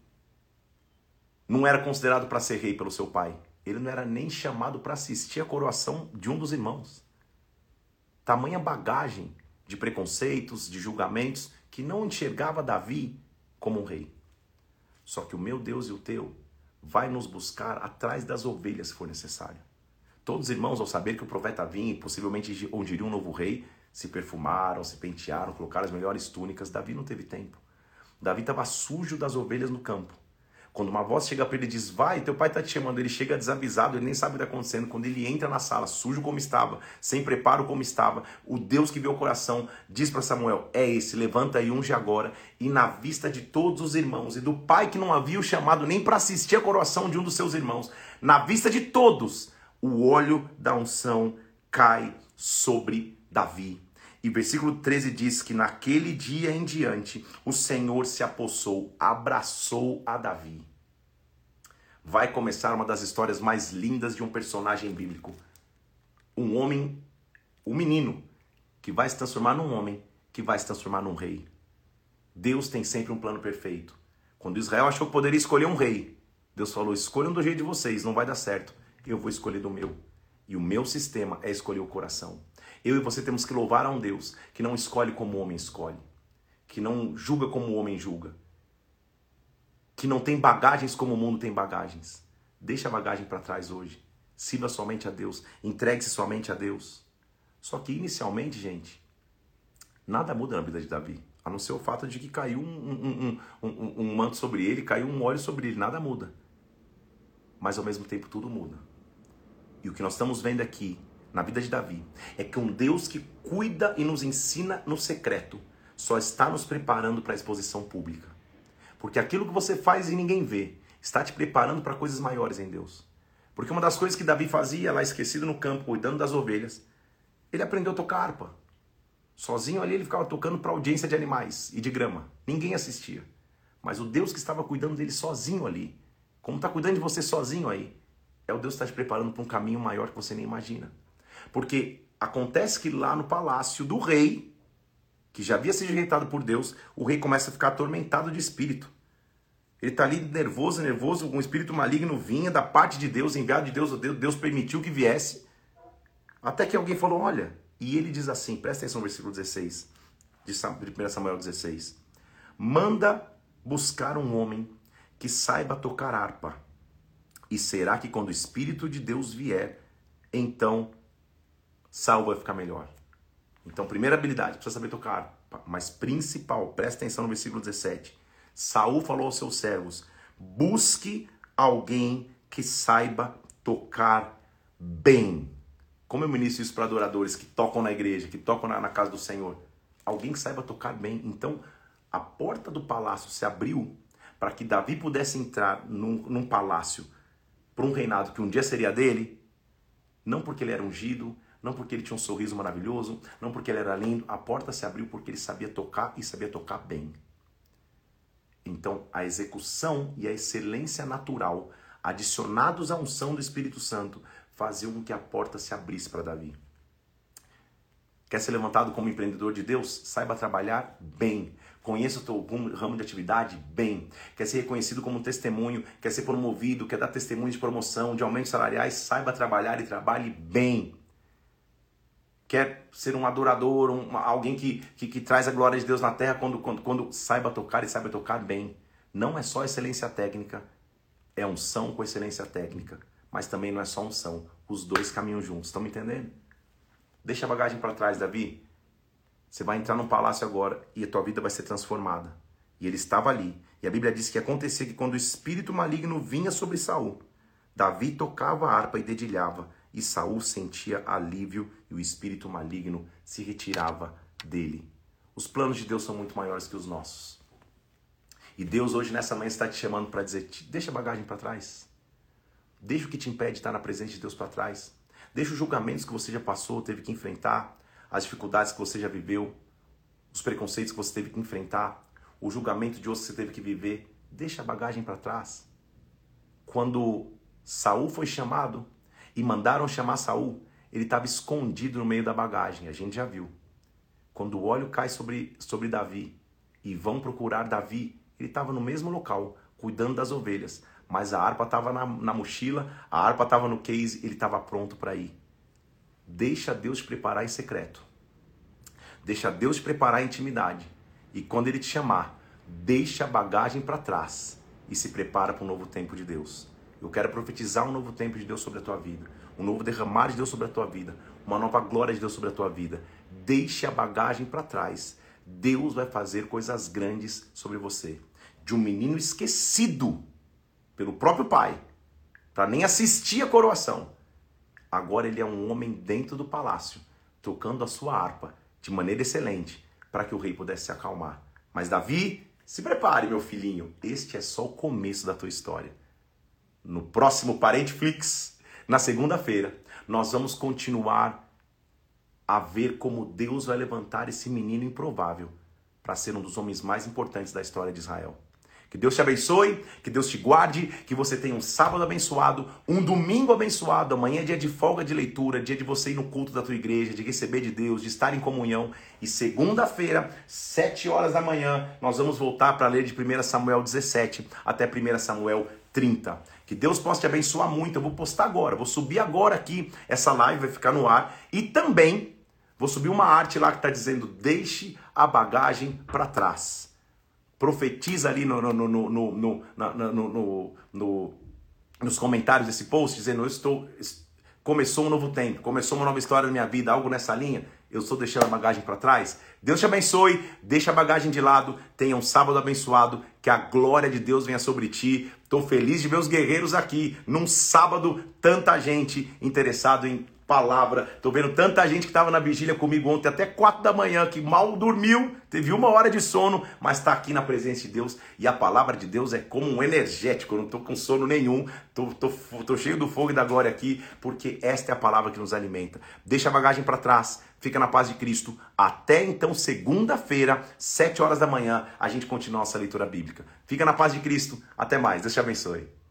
[SPEAKER 1] não era considerado para ser rei pelo seu pai. Ele não era nem chamado para assistir a coroação de um dos irmãos. Tamanha bagagem de preconceitos, de julgamentos, que não enxergava Davi como um rei. Só que o meu Deus e o teu vai nos buscar atrás das ovelhas se for necessário. Todos os irmãos, ao saber que o profeta vinha e possivelmente ungiriu um novo rei, se perfumaram, se pentearam, colocaram as melhores túnicas. Davi não teve tempo. Davi estava sujo das ovelhas no campo. Quando uma voz chega para ele e diz, vai, teu pai está te chamando, ele chega desavisado, ele nem sabe o que está acontecendo. Quando ele entra na sala, sujo como estava, sem preparo como estava, o Deus que vê o coração diz para Samuel: é esse, levanta e unge agora. E na vista de todos os irmãos e do pai que não havia o chamado nem para assistir a coroação de um dos seus irmãos, na vista de todos, o óleo da unção cai sobre Davi. E versículo 13 diz que naquele dia em diante o Senhor se apossou, abraçou a Davi. Vai começar uma das histórias mais lindas de um personagem bíblico. Um homem, um menino, que vai se transformar num homem, que vai se transformar num rei. Deus tem sempre um plano perfeito. Quando Israel achou que poderia escolher um rei, Deus falou: escolham do jeito de vocês, não vai dar certo. Eu vou escolher do meu. E o meu sistema é escolher o coração. Eu e você temos que louvar a um Deus que não escolhe como o homem escolhe, que não julga como o homem julga, que não tem bagagens como o mundo tem bagagens. Deixa a bagagem para trás hoje. Sirva somente a Deus. Entregue-se somente a Deus. Só que inicialmente, gente, nada muda na vida de Davi. A não ser o fato de que caiu um, um, um, um manto sobre ele, caiu um óleo sobre ele. Nada muda. Mas ao mesmo tempo tudo muda. E o que nós estamos vendo aqui na vida de Davi é que um Deus que cuida e nos ensina no secreto só está nos preparando para a exposição pública. Porque aquilo que você faz e ninguém vê está te preparando para coisas maiores em Deus. Porque uma das coisas que Davi fazia lá esquecido no campo, cuidando das ovelhas, ele aprendeu a tocar harpa. Sozinho ali ele ficava tocando para audiência de animais e de grama. Ninguém assistia. Mas o Deus que estava cuidando dele sozinho ali, como está cuidando de você sozinho aí, é o Deus está te preparando para um caminho maior que você nem imagina. Porque acontece que lá no palácio do rei, que já havia sido rejeitado por Deus, o rei começa a ficar atormentado de espírito. Ele está ali nervoso, nervoso, um espírito maligno vinha da parte de Deus, enviado de Deus, Deus permitiu que viesse. Até que alguém falou: Olha, e ele diz assim: presta atenção no versículo 16, de 1 Samuel 16: Manda buscar um homem que saiba tocar harpa, e será que quando o Espírito de Deus vier, então Saul vai ficar melhor. Então, primeira habilidade, precisa saber tocar. Mas principal, presta atenção no versículo 17. Saul falou aos seus servos: busque alguém que saiba tocar bem. Como eu ministro isso para adoradores que tocam na igreja, que tocam na, na casa do Senhor? Alguém que saiba tocar bem. Então, a porta do palácio se abriu para que Davi pudesse entrar num, num palácio para um reinado que um dia seria dele, não porque ele era ungido, não porque ele tinha um sorriso maravilhoso, não porque ele era lindo. A porta se abriu porque ele sabia tocar e sabia tocar bem. Então, a execução e a excelência natural, adicionados à unção do Espírito Santo, faziam com que a porta se abrisse para Davi. Quer ser levantado como empreendedor de Deus? Saiba trabalhar bem. Conheça o teu ramo de atividade bem. Quer ser reconhecido como um testemunho, quer ser promovido, quer dar testemunho de promoção, de aumentos salariais? Saiba trabalhar e trabalhe bem quer ser um adorador, um, alguém que, que, que, traz a glória de Deus na terra quando, quando, quando saiba tocar e saiba tocar bem. Não é só excelência técnica, é unção com excelência técnica, mas também não é só unção. Os dois caminham juntos, estão me entendendo? Deixa a bagagem para trás, Davi. Você vai entrar num palácio agora e a tua vida vai ser transformada. E ele estava ali. E a Bíblia diz que acontecia que quando o espírito maligno vinha sobre Saul, Davi tocava a harpa e dedilhava e Saul sentia alívio e o espírito maligno se retirava dele. Os planos de Deus são muito maiores que os nossos. E Deus hoje nessa manhã está te chamando para dizer: deixa a bagagem para trás. Deixa o que te impede de estar na presença de Deus para trás. Deixa os julgamentos que você já passou, teve que enfrentar, as dificuldades que você já viveu, os preconceitos que você teve que enfrentar, o julgamento de outros que você teve que viver. Deixa a bagagem para trás. Quando Saul foi chamado, e mandaram chamar Saul, ele estava escondido no meio da bagagem, a gente já viu. Quando o óleo cai sobre, sobre Davi e vão procurar Davi, ele estava no mesmo local, cuidando das ovelhas, mas a harpa estava na, na mochila, a harpa estava no case, ele estava pronto para ir. Deixa Deus preparar em secreto. Deixa Deus preparar em intimidade. E quando ele te chamar, deixa a bagagem para trás e se prepara para um novo tempo de Deus. Eu quero profetizar um novo tempo de Deus sobre a tua vida, um novo derramar de Deus sobre a tua vida, uma nova glória de Deus sobre a tua vida. Deixe a bagagem para trás. Deus vai fazer coisas grandes sobre você. De um menino esquecido pelo próprio pai, para nem assistir a coroação. Agora ele é um homem dentro do palácio, tocando a sua harpa de maneira excelente, para que o rei pudesse se acalmar. Mas Davi, se prepare, meu filhinho, este é só o começo da tua história. No próximo Parenteflix, na segunda-feira, nós vamos continuar a ver como Deus vai levantar esse menino improvável para ser um dos homens mais importantes da história de Israel. Que Deus te abençoe, que Deus te guarde, que você tenha um sábado abençoado, um domingo abençoado. Amanhã é dia de folga de leitura, dia de você ir no culto da tua igreja, de receber de Deus, de estar em comunhão. E segunda-feira, sete horas da manhã, nós vamos voltar para ler de 1 Samuel 17 até 1 Samuel 30. Que Deus possa te abençoar muito. Eu vou postar agora, vou subir agora aqui. Essa live vai ficar no ar. E também vou subir uma arte lá que está dizendo: deixe a bagagem para trás profetiza ali no, no, no, no, no, no, nos comentários desse post, dizendo: Eu estou. Começou um novo tempo, começou uma nova história na minha vida, algo nessa linha. Eu estou deixando a bagagem para trás. Deus te abençoe, deixa a bagagem de lado, tenha um sábado abençoado, que a glória de Deus venha sobre ti. Estou feliz de ver os guerreiros aqui, num sábado, tanta gente interessado em palavra. Tô vendo tanta gente que estava na vigília comigo ontem até quatro da manhã, que mal dormiu, teve uma hora de sono, mas está aqui na presença de Deus. E a palavra de Deus é como um energético. Eu não tô com sono nenhum, tô, tô, tô cheio do fogo e da glória aqui, porque esta é a palavra que nos alimenta. Deixa a bagagem para trás, fica na paz de Cristo. Até então, segunda-feira, sete horas da manhã, a gente continua nossa leitura bíblica. Fica na paz de Cristo. Até mais. Deus te abençoe.